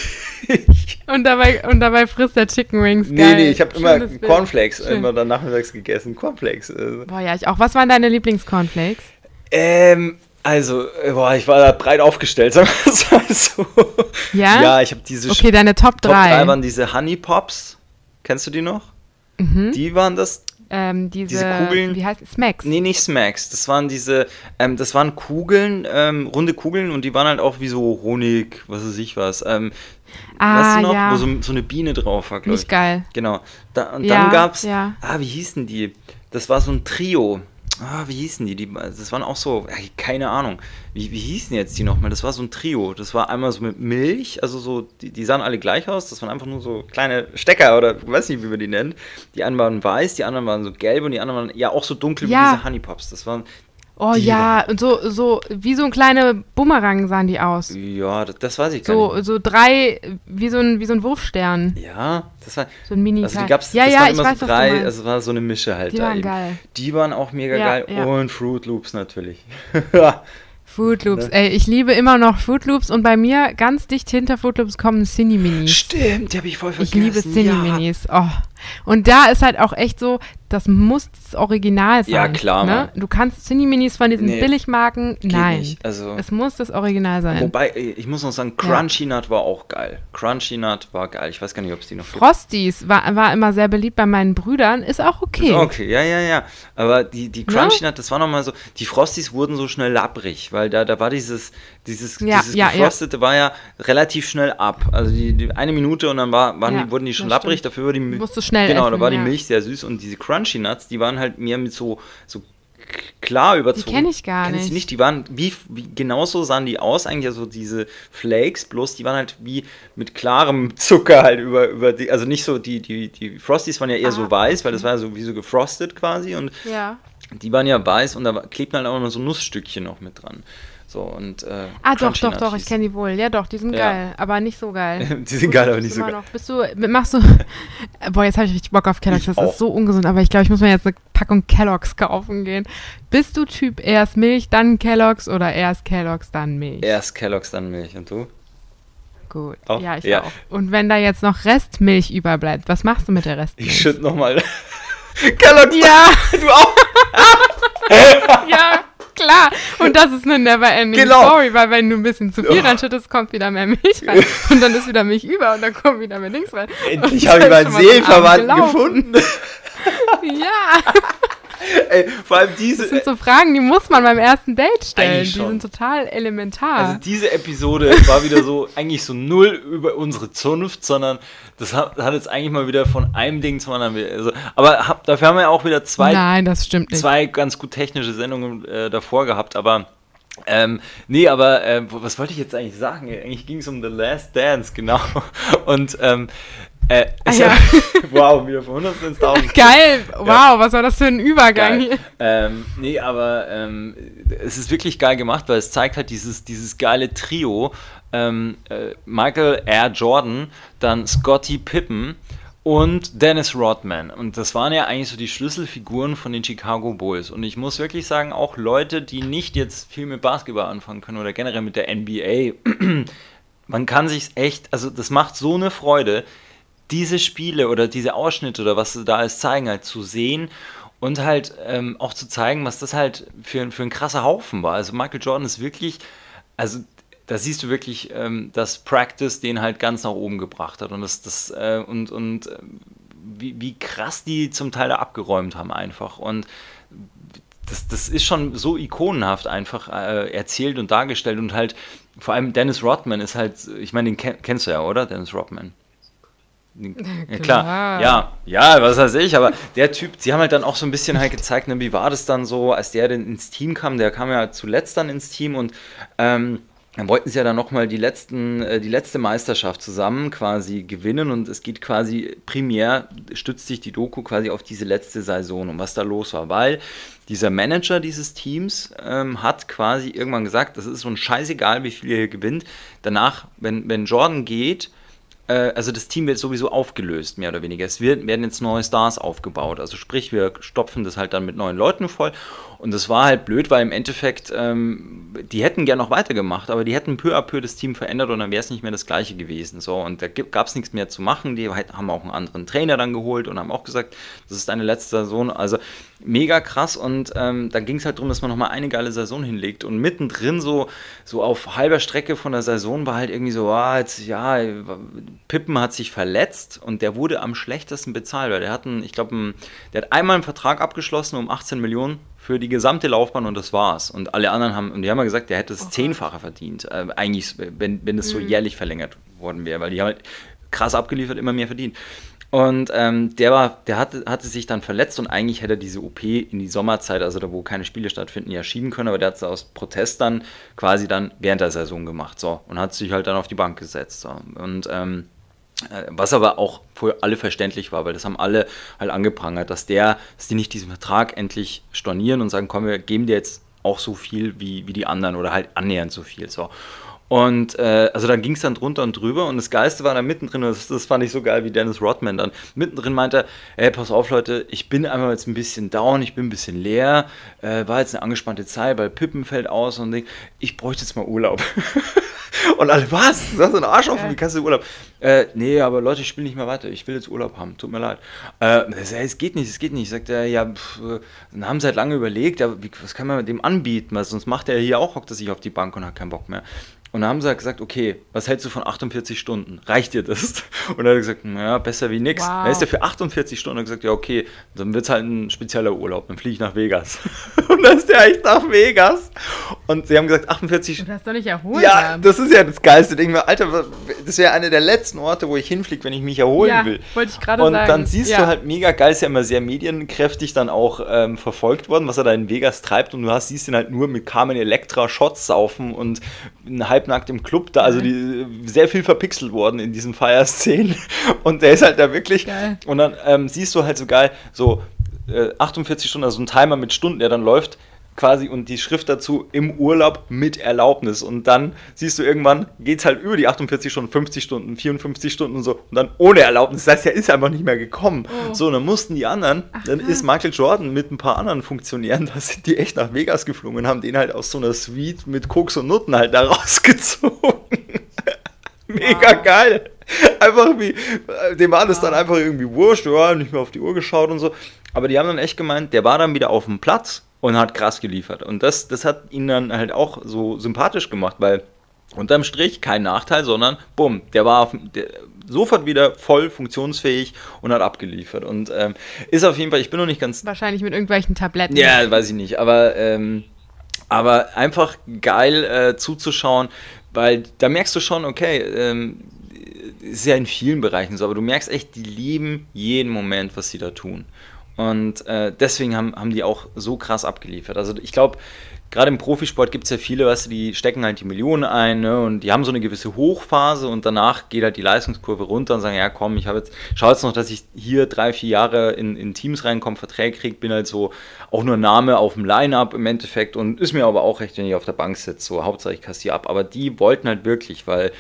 B: und, dabei, und dabei frisst er Chicken Wings.
A: Geil. Nee, nee, ich habe immer Cornflakes immer dann nachmittags gegessen. Cornflakes.
B: Also. Boah, ja, ich auch. Was waren deine Lieblingscornflakes?
A: Ähm, also, äh, boah, ich war da breit aufgestellt, *laughs* sagen wir es mal so.
B: Ja?
A: Ja, ich habe diese.
B: Okay, deine Top 3. Top 3
A: waren diese Honey Pops. Kennst du die noch? Mhm. Die waren das.
B: Ähm, diese, diese, Kugeln. Wie heißt Smacks?
A: Nee, nicht Smacks. Das waren diese, ähm, das waren Kugeln, ähm, runde Kugeln und die waren halt auch wie so Honig, was weiß ich was.
B: Ah, weißt du noch, ja.
A: wo so, so, eine Biene drauf war,
B: glaube ich. Nicht geil.
A: Genau. Da, und ja, dann gab's, ja. ah, wie hießen die? Das war so ein Trio ah, wie hießen die? die? Das waren auch so, keine Ahnung. Wie, wie hießen jetzt die nochmal? Das war so ein Trio. Das war einmal so mit Milch, also so, die, die sahen alle gleich aus. Das waren einfach nur so kleine Stecker oder ich weiß nicht, wie man die nennt. Die einen waren weiß, die anderen waren so gelb und die anderen waren ja auch so dunkel ja. wie diese Honeypops. Das waren
B: Oh die ja, und so, so, wie so ein kleine Bumerang sahen die aus.
A: Ja, das, das weiß ich gar
B: so,
A: nicht.
B: So drei, wie so ein, wie so ein Wurfstern.
A: Ja, das war.
B: So ein Mini.
A: Also die gab's, ja, das ja, waren immer so drei, also es war so eine Mische halt.
B: Die
A: da
B: waren
A: eben.
B: geil.
A: Die waren auch mega ja, geil. Ja. Und Fruit Loops natürlich. *laughs* *laughs*
B: Fruit Loops, ne? ey, ich liebe immer noch Fruit Loops und bei mir ganz dicht hinter Fruit Loops kommen Cine Minis.
A: Stimmt, die habe ich voll vergessen.
B: Ich liebe Cine Minis. Oh. Und da ist halt auch echt so, das muss das Original sein.
A: Ja, klar.
B: Ne? Du kannst Cine-Minis von diesen nee, Billigmarken, nein. Nicht.
A: Also,
B: es muss das Original sein.
A: Wobei, ich muss noch sagen, Crunchy ja. Nut war auch geil. Crunchy Nut war geil. Ich weiß gar nicht, ob es die noch
B: gibt. Frosties war, war immer sehr beliebt bei meinen Brüdern. Ist auch okay. Ist
A: okay, ja, ja, ja. Aber die, die Crunchy ja? Nut, das war nochmal so, die Frosties wurden so schnell labbrig, weil da, da war dieses, dieses,
B: ja,
A: dieses ja, Gefrostete war ja relativ schnell ab. Also die, die eine Minute und dann war, waren die, wurden die schon labbrig, dafür war die
B: Musst du schnell
A: Genau,
B: essen,
A: da war die Milch sehr süß und diese Crunchy Nuts, die waren halt mehr mit so, so klar überzogen. Die
B: kenne ich gar nicht.
A: nicht. Die waren wie, wie genauso sahen die aus, eigentlich also diese Flakes, bloß die waren halt wie mit klarem *laughs* Zucker halt über, über die, also nicht so, die, die, die Frosties waren ja eher ah, so weiß, okay. weil das war ja so wie so gefrostet quasi und
B: ja.
A: die waren ja weiß und da klebten halt auch noch so Nussstückchen noch mit dran. So, und, äh,
B: ah, doch, doch, doch, ich kenne die wohl. Ja, doch, die sind ja. geil, aber nicht so geil. *laughs*
A: die sind geil, aber nicht so geil.
B: Noch. Bist du, machst du, *laughs* boah, jetzt habe ich richtig Bock auf Kelloggs, das auch. ist so ungesund, aber ich glaube, ich muss mir jetzt eine Packung Kelloggs kaufen gehen. Bist du Typ erst Milch, dann Kelloggs oder erst Kelloggs, dann Milch?
A: Erst Kelloggs, dann Milch. Und du?
B: Gut. Auch? Ja, ich ja. auch. Und wenn da jetzt noch Restmilch überbleibt, was machst du mit der Restmilch?
A: Ich schütte nochmal *laughs* Kelloggs.
B: Ja.
A: Du auch?
B: ja klar. Und das ist eine never-ending genau. Story, weil wenn du ein bisschen zu viel reinschüttest, kommt wieder mehr Milch rein. *laughs* Und dann ist wieder Milch über und dann kommt wieder mehr Links rein.
A: Endlich habe ich meinen Seelenverwandten gefunden. *laughs*
B: ja. *laughs* *laughs*
A: Ey, vor allem diese.
B: Das sind so Fragen, die muss man beim ersten Date stellen. Die sind total elementar.
A: Also diese Episode war wieder so, *laughs* eigentlich so null über unsere Zunft, sondern das hat, hat jetzt eigentlich mal wieder von einem Ding zum anderen. Also, aber hab, dafür haben wir auch wieder zwei,
B: Nein, das stimmt nicht.
A: zwei ganz gut technische Sendungen äh, davor gehabt, aber. Ähm, nee, aber äh, was wollte ich jetzt eigentlich sagen? Eigentlich ging es um The Last Dance, genau. *laughs* Und ähm, äh,
B: ah, *laughs* ja.
A: wow, wieder von 100 ins 1000.
B: Geil, wow, ja. was war das für ein Übergang
A: hier? Ähm, nee, aber ähm, es ist wirklich geil gemacht, weil es zeigt halt dieses, dieses geile Trio. Ähm, äh, Michael R. Jordan, dann Scotty Pippen und Dennis Rodman. Und das waren ja eigentlich so die Schlüsselfiguren von den Chicago Bulls. Und ich muss wirklich sagen, auch Leute, die nicht jetzt viel mit Basketball anfangen können oder generell mit der NBA, *clears throat* man kann sich echt, also das macht so eine Freude diese Spiele oder diese Ausschnitte oder was da alles zeigen, halt zu sehen und halt ähm, auch zu zeigen, was das halt für, für ein krasser Haufen war. Also Michael Jordan ist wirklich, also da siehst du wirklich, ähm, dass Practice den halt ganz nach oben gebracht hat und das, das äh, und, und äh, wie, wie krass die zum Teil da abgeräumt haben einfach und das, das ist schon so ikonenhaft einfach äh, erzählt und dargestellt und halt vor allem Dennis Rodman ist halt, ich meine, den kennst du ja, oder? Dennis Rodman. *laughs* Ja, klar. Ja, ja, was weiß ich, aber der Typ, sie haben halt dann auch so ein bisschen halt gezeigt, ne, wie war das dann so, als der denn ins Team kam, der kam ja zuletzt dann ins Team und ähm, dann wollten sie ja dann nochmal die, letzten, äh, die letzte Meisterschaft zusammen quasi gewinnen und es geht quasi primär, stützt sich die Doku quasi auf diese letzte Saison und was da los war, weil dieser Manager dieses Teams ähm, hat quasi irgendwann gesagt, das ist so ein scheißegal, wie viel ihr hier gewinnt. Danach, wenn, wenn Jordan geht, also das Team wird sowieso aufgelöst, mehr oder weniger. Es wird, werden jetzt neue Stars aufgebaut. Also sprich, wir stopfen das halt dann mit neuen Leuten voll. Und das war halt blöd, weil im Endeffekt, ähm, die hätten gern noch weitergemacht, aber die hätten peu à peu das Team verändert und dann wäre es nicht mehr das gleiche gewesen. So, und da gab es nichts mehr zu machen. Die haben auch einen anderen Trainer dann geholt und haben auch gesagt, das ist deine letzte Saison. Also mega krass und ähm, dann ging es halt darum, dass man nochmal eine geile Saison hinlegt und mittendrin so, so auf halber Strecke von der Saison war halt irgendwie so, ah, jetzt, ja, Pippen hat sich verletzt und der wurde am schlechtesten bezahlt, weil der hat einen, ich glaube, der hat einmal einen Vertrag abgeschlossen um 18 Millionen für die gesamte Laufbahn und das war's. Und alle anderen haben, und die haben ja gesagt, der hätte es zehnfache verdient, äh, eigentlich, wenn, wenn es so mhm. jährlich verlängert worden wäre, weil die haben halt krass abgeliefert, immer mehr verdient. Und ähm, der war, der hatte, hatte sich dann verletzt und eigentlich hätte er diese OP in die Sommerzeit, also da wo keine Spiele stattfinden, ja schieben können, aber der hat es aus Protest dann quasi dann während der Saison gemacht. So, und hat sich halt dann auf die Bank gesetzt. So. Und ähm, äh, was aber auch für alle verständlich war, weil das haben alle halt angeprangert, dass der, dass die nicht diesen Vertrag endlich stornieren und sagen, komm, wir geben dir jetzt auch so viel wie, wie die anderen oder halt annähernd so viel. So. Und äh, also dann ging es dann drunter und drüber und das Geiste war da mittendrin, und das, das fand ich so geil wie Dennis Rodman dann. Mittendrin meinte er, ey, pass auf Leute, ich bin einmal jetzt ein bisschen down, ich bin ein bisschen leer, äh, war jetzt eine angespannte Zeit, weil Pippen fällt aus und ich bräuchte jetzt mal Urlaub. *laughs* und alle, was? Du hast einen Arsch offen, wie kannst du Urlaub? Äh, nee, aber Leute, ich spiele nicht mehr weiter, ich will jetzt Urlaub haben, tut mir leid. Äh, es geht nicht, es geht nicht. Sagt er, ja, pff, dann haben sie halt lange überlegt, ja, wie, was kann man dem anbieten, weil sonst macht er hier auch, hockt er sich auf die Bank und hat keinen Bock mehr. Und dann haben sie halt gesagt, okay, was hältst du von 48 Stunden? Reicht dir das? *laughs* Und dann hat er gesagt, naja, besser wie nix. Wow. Dann ist er für 48 Stunden gesagt, ja, okay, dann wird es halt ein spezieller Urlaub. Dann fliege ich nach Vegas. *laughs* Dann ist der echt nach Vegas. Und sie haben gesagt, 48
B: Du hast doch nicht erholt.
A: Ja, haben. das ist ja das Geilste. Mir, Alter, das wäre einer der letzten Orte, wo ich hinfliege, wenn ich mich erholen ja, will.
B: wollte ich gerade sagen.
A: Und dann siehst ja. du halt mega geil, ist ja immer sehr medienkräftig dann auch ähm, verfolgt worden, was er da in Vegas treibt. Und du hast, siehst ihn halt nur mit Carmen Electra Shots saufen und halbnackt im Club da, also die, sehr viel verpixelt worden in diesen Fire-Szenen. *laughs* Und der ist halt da wirklich. Geil. Und dann ähm, siehst du halt so geil, so äh, 48 Stunden, also ein Timer mit Stunden, der dann läuft, quasi und die Schrift dazu im Urlaub mit Erlaubnis. Und dann siehst du irgendwann, geht es halt über die 48 Stunden, 50 Stunden, 54 Stunden und so und dann ohne Erlaubnis. Das heißt, er ist einfach nicht mehr gekommen. Oh. So, dann mussten die anderen, Ach, dann ist Michael Jordan mit ein paar anderen Funktionären, *laughs* da sind die echt nach Vegas geflogen und haben den halt aus so einer Suite mit Koks und Nutten halt da *laughs* rausgezogen. *laughs* Mega wow. geil. Einfach wie, dem war das dann einfach irgendwie wurscht, ja, nicht mehr auf die Uhr geschaut und so. Aber die haben dann echt gemeint, der war dann wieder auf dem Platz und hat krass geliefert. Und das, das hat ihn dann halt auch so sympathisch gemacht, weil unterm Strich kein Nachteil, sondern bumm, der war auf, der, sofort wieder voll funktionsfähig und hat abgeliefert. Und ähm, ist auf jeden Fall, ich bin noch nicht ganz.
B: Wahrscheinlich mit irgendwelchen Tabletten.
A: Ja, weiß ich nicht, aber, ähm, aber einfach geil äh, zuzuschauen, weil da merkst du schon, okay, ähm, ist ja in vielen Bereichen so, aber du merkst echt, die lieben jeden Moment, was sie da tun. Und äh, deswegen haben, haben die auch so krass abgeliefert. Also ich glaube, gerade im Profisport gibt es ja viele, weißt du, die stecken halt die Millionen ein ne, und die haben so eine gewisse Hochphase und danach geht halt die Leistungskurve runter und sagen, ja komm, ich habe jetzt, schau jetzt noch, dass ich hier drei, vier Jahre in, in Teams reinkomme, Verträge kriege, bin halt so auch nur Name auf dem Line-Up im Endeffekt und ist mir aber auch recht, wenn ich auf der Bank sitze, so hauptsächlich kassiere ab. Aber die wollten halt wirklich, weil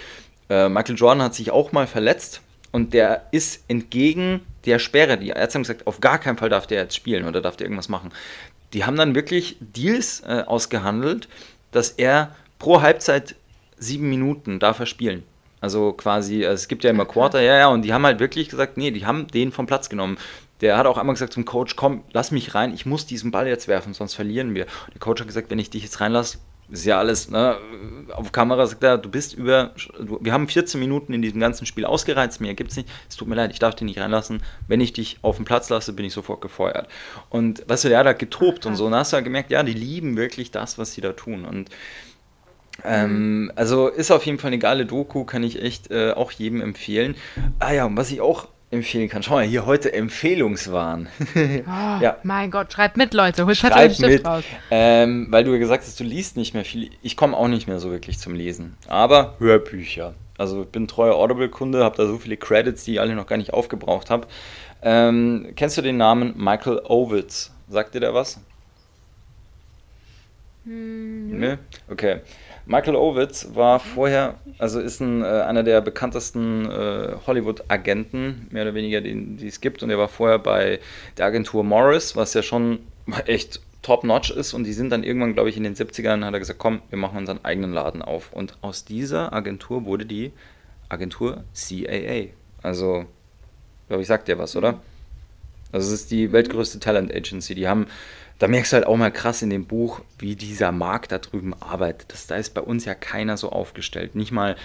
A: äh, Michael Jordan hat sich auch mal verletzt und der ist entgegen der Sperre, die Ärzte haben gesagt, auf gar keinen Fall darf der jetzt spielen oder darf der irgendwas machen. Die haben dann wirklich Deals äh, ausgehandelt, dass er pro Halbzeit sieben Minuten darf er spielen. Also quasi, also es gibt ja immer Quarter, ja, ja, und die haben halt wirklich gesagt, nee, die haben den vom Platz genommen. Der hat auch einmal gesagt zum Coach, komm, lass mich rein, ich muss diesen Ball jetzt werfen, sonst verlieren wir. Der Coach hat gesagt, wenn ich dich jetzt reinlasse, ist ja alles, ne, auf Kamera sagt er, du bist über, du, wir haben 14 Minuten in diesem ganzen Spiel ausgereizt, mir gibt's nicht, es tut mir leid, ich darf dich nicht reinlassen, wenn ich dich auf den Platz lasse, bin ich sofort gefeuert. Und weißt du, der hat da getobt und so, und dann hast du ja gemerkt, ja, die lieben wirklich das, was sie da tun. Und ähm, also ist auf jeden Fall eine geile Doku, kann ich echt äh, auch jedem empfehlen. Ah ja, und was ich auch empfehlen kann. Schau mal, hier heute Empfehlungswahn. *laughs* *laughs*
B: oh, ja. Mein Gott, schreibt mit, Leute. Hol
A: Schreib mit, raus. Ähm, weil du ja gesagt hast, du liest nicht mehr viel. Ich komme auch nicht mehr so wirklich zum Lesen. Aber Hörbücher. Also ich bin treuer Audible-Kunde, habe da so viele Credits, die ich alle noch gar nicht aufgebraucht habe. Ähm, kennst du den Namen Michael Ovitz? Sagt dir der was? Hm, ne? Okay. Michael Ovitz war vorher, also ist ein, äh, einer der bekanntesten äh, Hollywood-Agenten, mehr oder weniger, die, die es gibt. Und er war vorher bei der Agentur Morris, was ja schon echt top-notch ist. Und die sind dann irgendwann, glaube ich, in den 70ern, hat er gesagt, komm, wir machen unseren eigenen Laden auf. Und aus dieser Agentur wurde die Agentur CAA. Also, glaube ich, sagt dir was, oder? Also es ist die weltgrößte Talent Agency. Die haben da merkst du halt auch mal krass in dem Buch, wie dieser Markt da drüben arbeitet. Das, da ist bei uns ja keiner so aufgestellt. Nicht mal,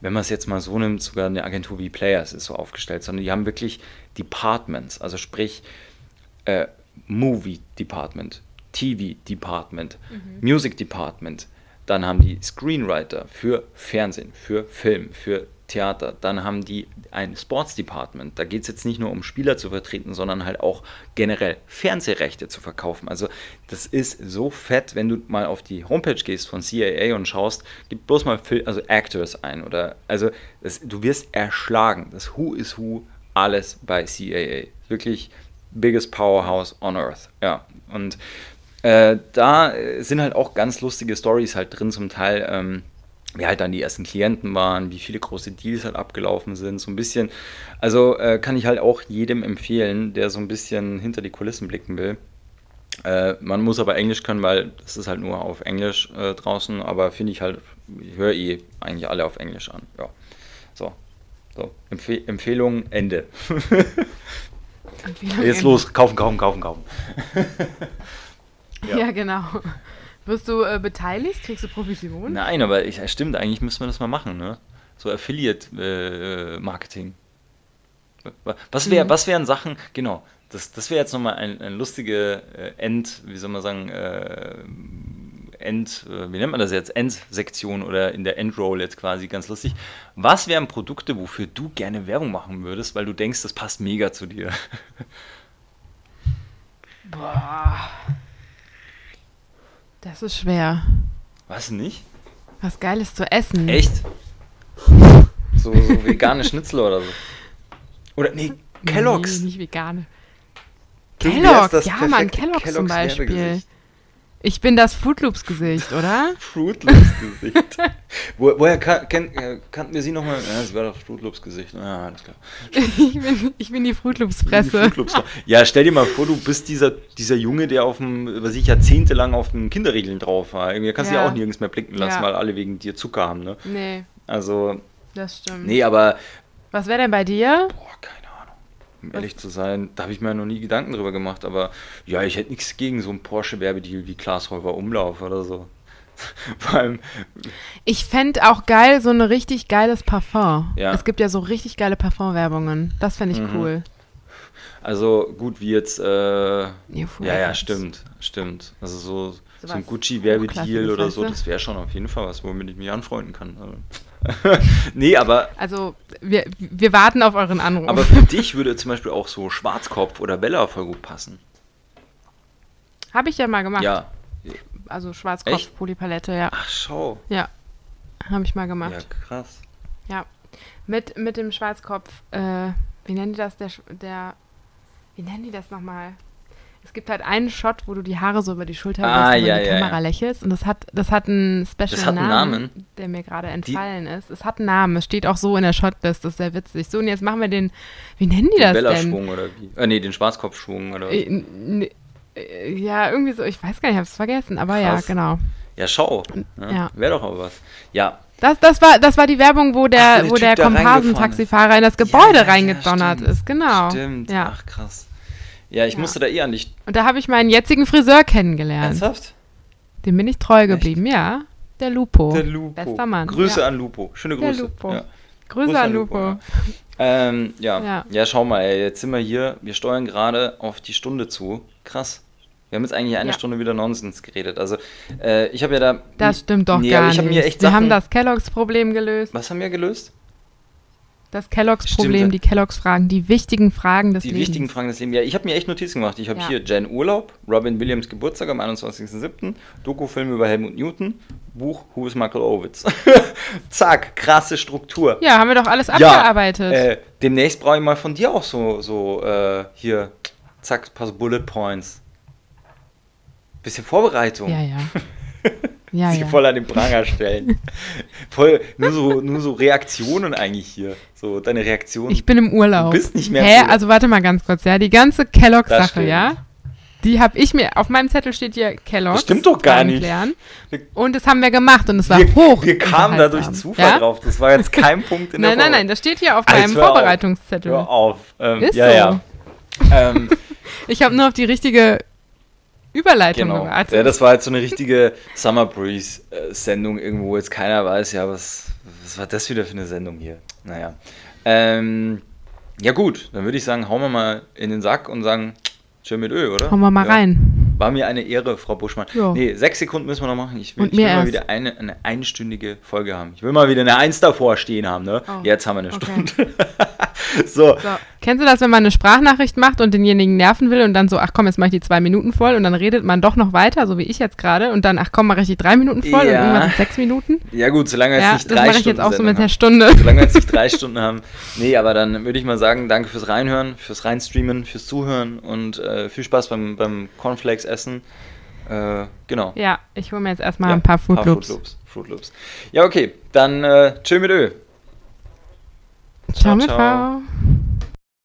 A: wenn man es jetzt mal so nimmt, sogar eine Agentur wie Players ist so aufgestellt, sondern die haben wirklich Departments, also sprich äh, Movie Department, TV Department, mhm. Music Department. Dann haben die Screenwriter für Fernsehen, für Film, für Theater. Dann haben die ein Sports Department. Da geht es jetzt nicht nur um Spieler zu vertreten, sondern halt auch generell Fernsehrechte zu verkaufen. Also das ist so fett, wenn du mal auf die Homepage gehst von CAA und schaust, gib bloß mal also Actors ein oder also das, du wirst erschlagen. Das Who is Who alles bei CAA. Wirklich biggest powerhouse on earth. Ja und äh, da sind halt auch ganz lustige Stories halt drin zum Teil. Ähm, wie halt dann die ersten Klienten waren, wie viele große Deals halt abgelaufen sind, so ein bisschen. Also äh, kann ich halt auch jedem empfehlen, der so ein bisschen hinter die Kulissen blicken will. Äh, man muss aber Englisch können, weil das ist halt nur auf Englisch äh, draußen, aber finde ich halt, ich höre eh eigentlich alle auf Englisch an. Ja. So. So. Empfe Empfehlung Ende. *laughs* Empfehlung Jetzt Ende. los, kaufen, kaufen, kaufen, kaufen. *laughs*
B: ja. ja, genau. Wirst du äh, beteiligt? Kriegst du Provision?
A: Nein, aber ich, stimmt, eigentlich müssen wir das mal machen, ne? So Affiliate-Marketing. Äh, was, wär, mhm. was wären Sachen, genau, das, das wäre jetzt nochmal ein, eine lustige äh, End, wie soll man sagen, äh, End, äh, wie nennt man das jetzt, Endsektion oder in der Endroll jetzt quasi ganz lustig. Was wären Produkte, wofür du gerne Werbung machen würdest, weil du denkst, das passt mega zu dir?
B: Boah. Das ist schwer.
A: Was nicht?
B: Was Geiles zu essen.
A: Echt? So, so vegane Schnitzel oder so. Oder nee, Kellogg's.
B: Nee, nicht vegane. Kellogg's, ja Mann, Kellogg's, Kellogg's zum Beispiel. Ich bin das Fruit Loops Gesicht, oder? *laughs*
A: Fruit Loops Gesicht. *laughs* Wo, woher kan äh, kannten wir sie nochmal? Ja, das war doch Fruit Loops Gesicht. Ja, alles klar.
B: ich, bin, ich bin die Fruit Loops Fresse.
A: ja, stell dir mal vor, du bist dieser, dieser Junge, der auf dem, was ich jahrzehntelang auf den Kinderregeln drauf war. Irgendwie kannst du ja. ja auch nirgends mehr blicken lassen, ja. weil alle wegen dir Zucker haben, ne?
B: Nee.
A: Also.
B: Das stimmt.
A: Nee, aber.
B: Was wäre denn bei dir?
A: Boah, keine um ehrlich zu sein. Da habe ich mir noch nie Gedanken drüber gemacht, aber ja, ich hätte nichts gegen so einen Porsche-Werbedeal wie Klaas Häufer Umlauf oder so. *laughs* Vor allem.
B: Ich fände auch geil so ein richtig geiles Parfum. Ja. Es gibt ja so richtig geile Parfumwerbungen. Das fände ich mhm. cool.
A: Also gut wie jetzt. Äh, ja, ja, stimmt, stimmt. Also so, so, so ein Gucci-Werbedeal oder so, das wäre schon auf jeden Fall was, womit ich mich anfreunden kann. Also. *laughs* nee, aber.
B: Also, wir, wir warten auf euren Anruf.
A: Aber für dich würde zum Beispiel auch so Schwarzkopf oder Bella voll gut passen.
B: Habe ich ja mal gemacht.
A: Ja.
B: Also Schwarzkopf, Echt? Polypalette, ja.
A: Ach, schau.
B: Ja. Habe ich mal gemacht.
A: Ja, krass.
B: Ja. Mit, mit dem Schwarzkopf, äh, wie nennen die das? Der, der, wie nennen die das nochmal? Es gibt halt einen Shot, wo du die Haare so über die Schulter
A: ah,
B: und
A: ja,
B: in die
A: ja,
B: Kamera
A: ja.
B: lächelst. Und das hat, das hat einen Special
A: hat einen
B: Namen,
A: Namen,
B: der mir gerade entfallen die ist. Es hat einen Namen. Es steht auch so in der Shotlist. Das ist sehr witzig. So, und jetzt machen wir den, wie nennen die den das
A: Bella-Schwung oder wie? Äh, nee, den Schwarzkopfschwung oder
B: äh, äh, Ja, irgendwie so. Ich weiß gar nicht, ich habe es vergessen. Aber Krass. ja, genau.
A: Ja, schau. Ja. Wäre doch aber was. Ja,
B: das, das, war, das war die Werbung, wo der, Ach, wo der, der Komparsen-Taxifahrer in das Gebäude ja, reingedonnert ja, ist. Genau.
A: Stimmt. Ja. Ach, krass. Ja, ich ja. musste da eher nicht.
B: Und da habe ich meinen jetzigen Friseur kennengelernt.
A: Ernsthaft?
B: Dem bin ich treu geblieben, Echt? ja. Der Lupo.
A: Der Lupo.
B: Bester Mann.
A: Grüße ja. an Lupo. Schöne Grüße.
B: Der Lupo. Ja. Grüße, Grüße, an Lupo. Lupo.
A: Ähm, ja. ja. schau mal, ey, jetzt sind wir hier, wir steuern gerade auf die Stunde zu. Krass. Wir haben jetzt eigentlich eine ja. Stunde wieder Nonsens geredet. Also, äh, ich habe ja da.
B: Das stimmt doch nee, gar ich nicht. Mir echt wir Sachen, haben das Kelloggs-Problem gelöst.
A: Was haben wir gelöst?
B: Das Kelloggs-Problem, die Kelloggs-Fragen, die wichtigen Fragen des
A: die
B: Lebens.
A: Die wichtigen Fragen des Lebens. Ja, ich habe mir echt Notizen gemacht. Ich habe ja. hier Jen Urlaub, Robin Williams Geburtstag am 21.07., Dokufilm über Helmut Newton, Buch Who is Michael Ovitz. *laughs* Zack, krasse Struktur.
B: Ja, haben wir doch alles abgearbeitet. Ja,
A: äh, demnächst brauche ich mal von dir auch so, so äh, hier, zack, ein paar Bullet Points. Bisschen Vorbereitung.
B: Ja, ja. *laughs* ja,
A: sich
B: ja.
A: voll an den Pranger stellen. *laughs* voll, nur so, nur so Reaktionen eigentlich hier. So, deine Reaktion.
B: Ich bin im Urlaub.
A: Du bist nicht mehr
B: Hä? Also warte mal ganz kurz, ja. Die ganze Kellogg-Sache, ja? Die habe ich mir, auf meinem Zettel steht hier Kellogg.
A: Stimmt doch gar nicht.
B: Und das haben wir gemacht und es war
A: wir,
B: hoch.
A: Wir kamen da durch Zufall ja? drauf. Das war jetzt *laughs* kein Punkt in der
B: Nein, nein, nein, das steht hier auf meinem Vorbereitungszettel.
A: Hör auf.
B: Ähm, Ist ja, so. ja. ähm, *laughs* ich habe nur auf die richtige Überleitung
A: genau. gewartet. Ja, das war halt so eine richtige Summer Breeze-Sendung irgendwo, wo jetzt keiner weiß, ja, was, was war das wieder für eine Sendung hier? Naja. Ähm, ja, gut, dann würde ich sagen, hauen wir mal in den Sack und sagen, schön mit Öl, oder?
B: Hauen wir mal
A: ja.
B: rein.
A: War mir eine Ehre, Frau Buschmann. Jo. Nee, sechs Sekunden müssen wir noch machen. Ich will, ich will mal wieder eine, eine einstündige Folge haben. Ich will mal wieder eine Eins davor stehen haben, ne? Oh. Jetzt haben wir eine okay. Stunde. *laughs*
B: so. so. Kennst du das, wenn man eine Sprachnachricht macht und denjenigen nerven will und dann so, ach komm, jetzt mache ich die zwei Minuten voll und dann redet man doch noch weiter, so wie ich jetzt gerade und dann, ach komm, mache ich die drei Minuten voll ja. und irgendwann sind sechs Minuten?
A: Ja gut, solange
B: ja,
A: nicht drei Stunden
B: Das mache ich jetzt auch so mit einer Stunde.
A: Solange wir jetzt nicht drei *laughs* Stunden haben. Nee, aber dann würde ich mal sagen, danke fürs Reinhören, fürs Reinstreamen, fürs Zuhören und äh, viel Spaß beim, beim Cornflakes essen. Äh, genau.
B: Ja, ich hole mir jetzt erstmal ja, ein paar Fruit Loops. Fruit Loops.
A: Fruit Loops. Ja, okay. Dann äh, tschö mit Ö.
B: Ciao, ciao ciao.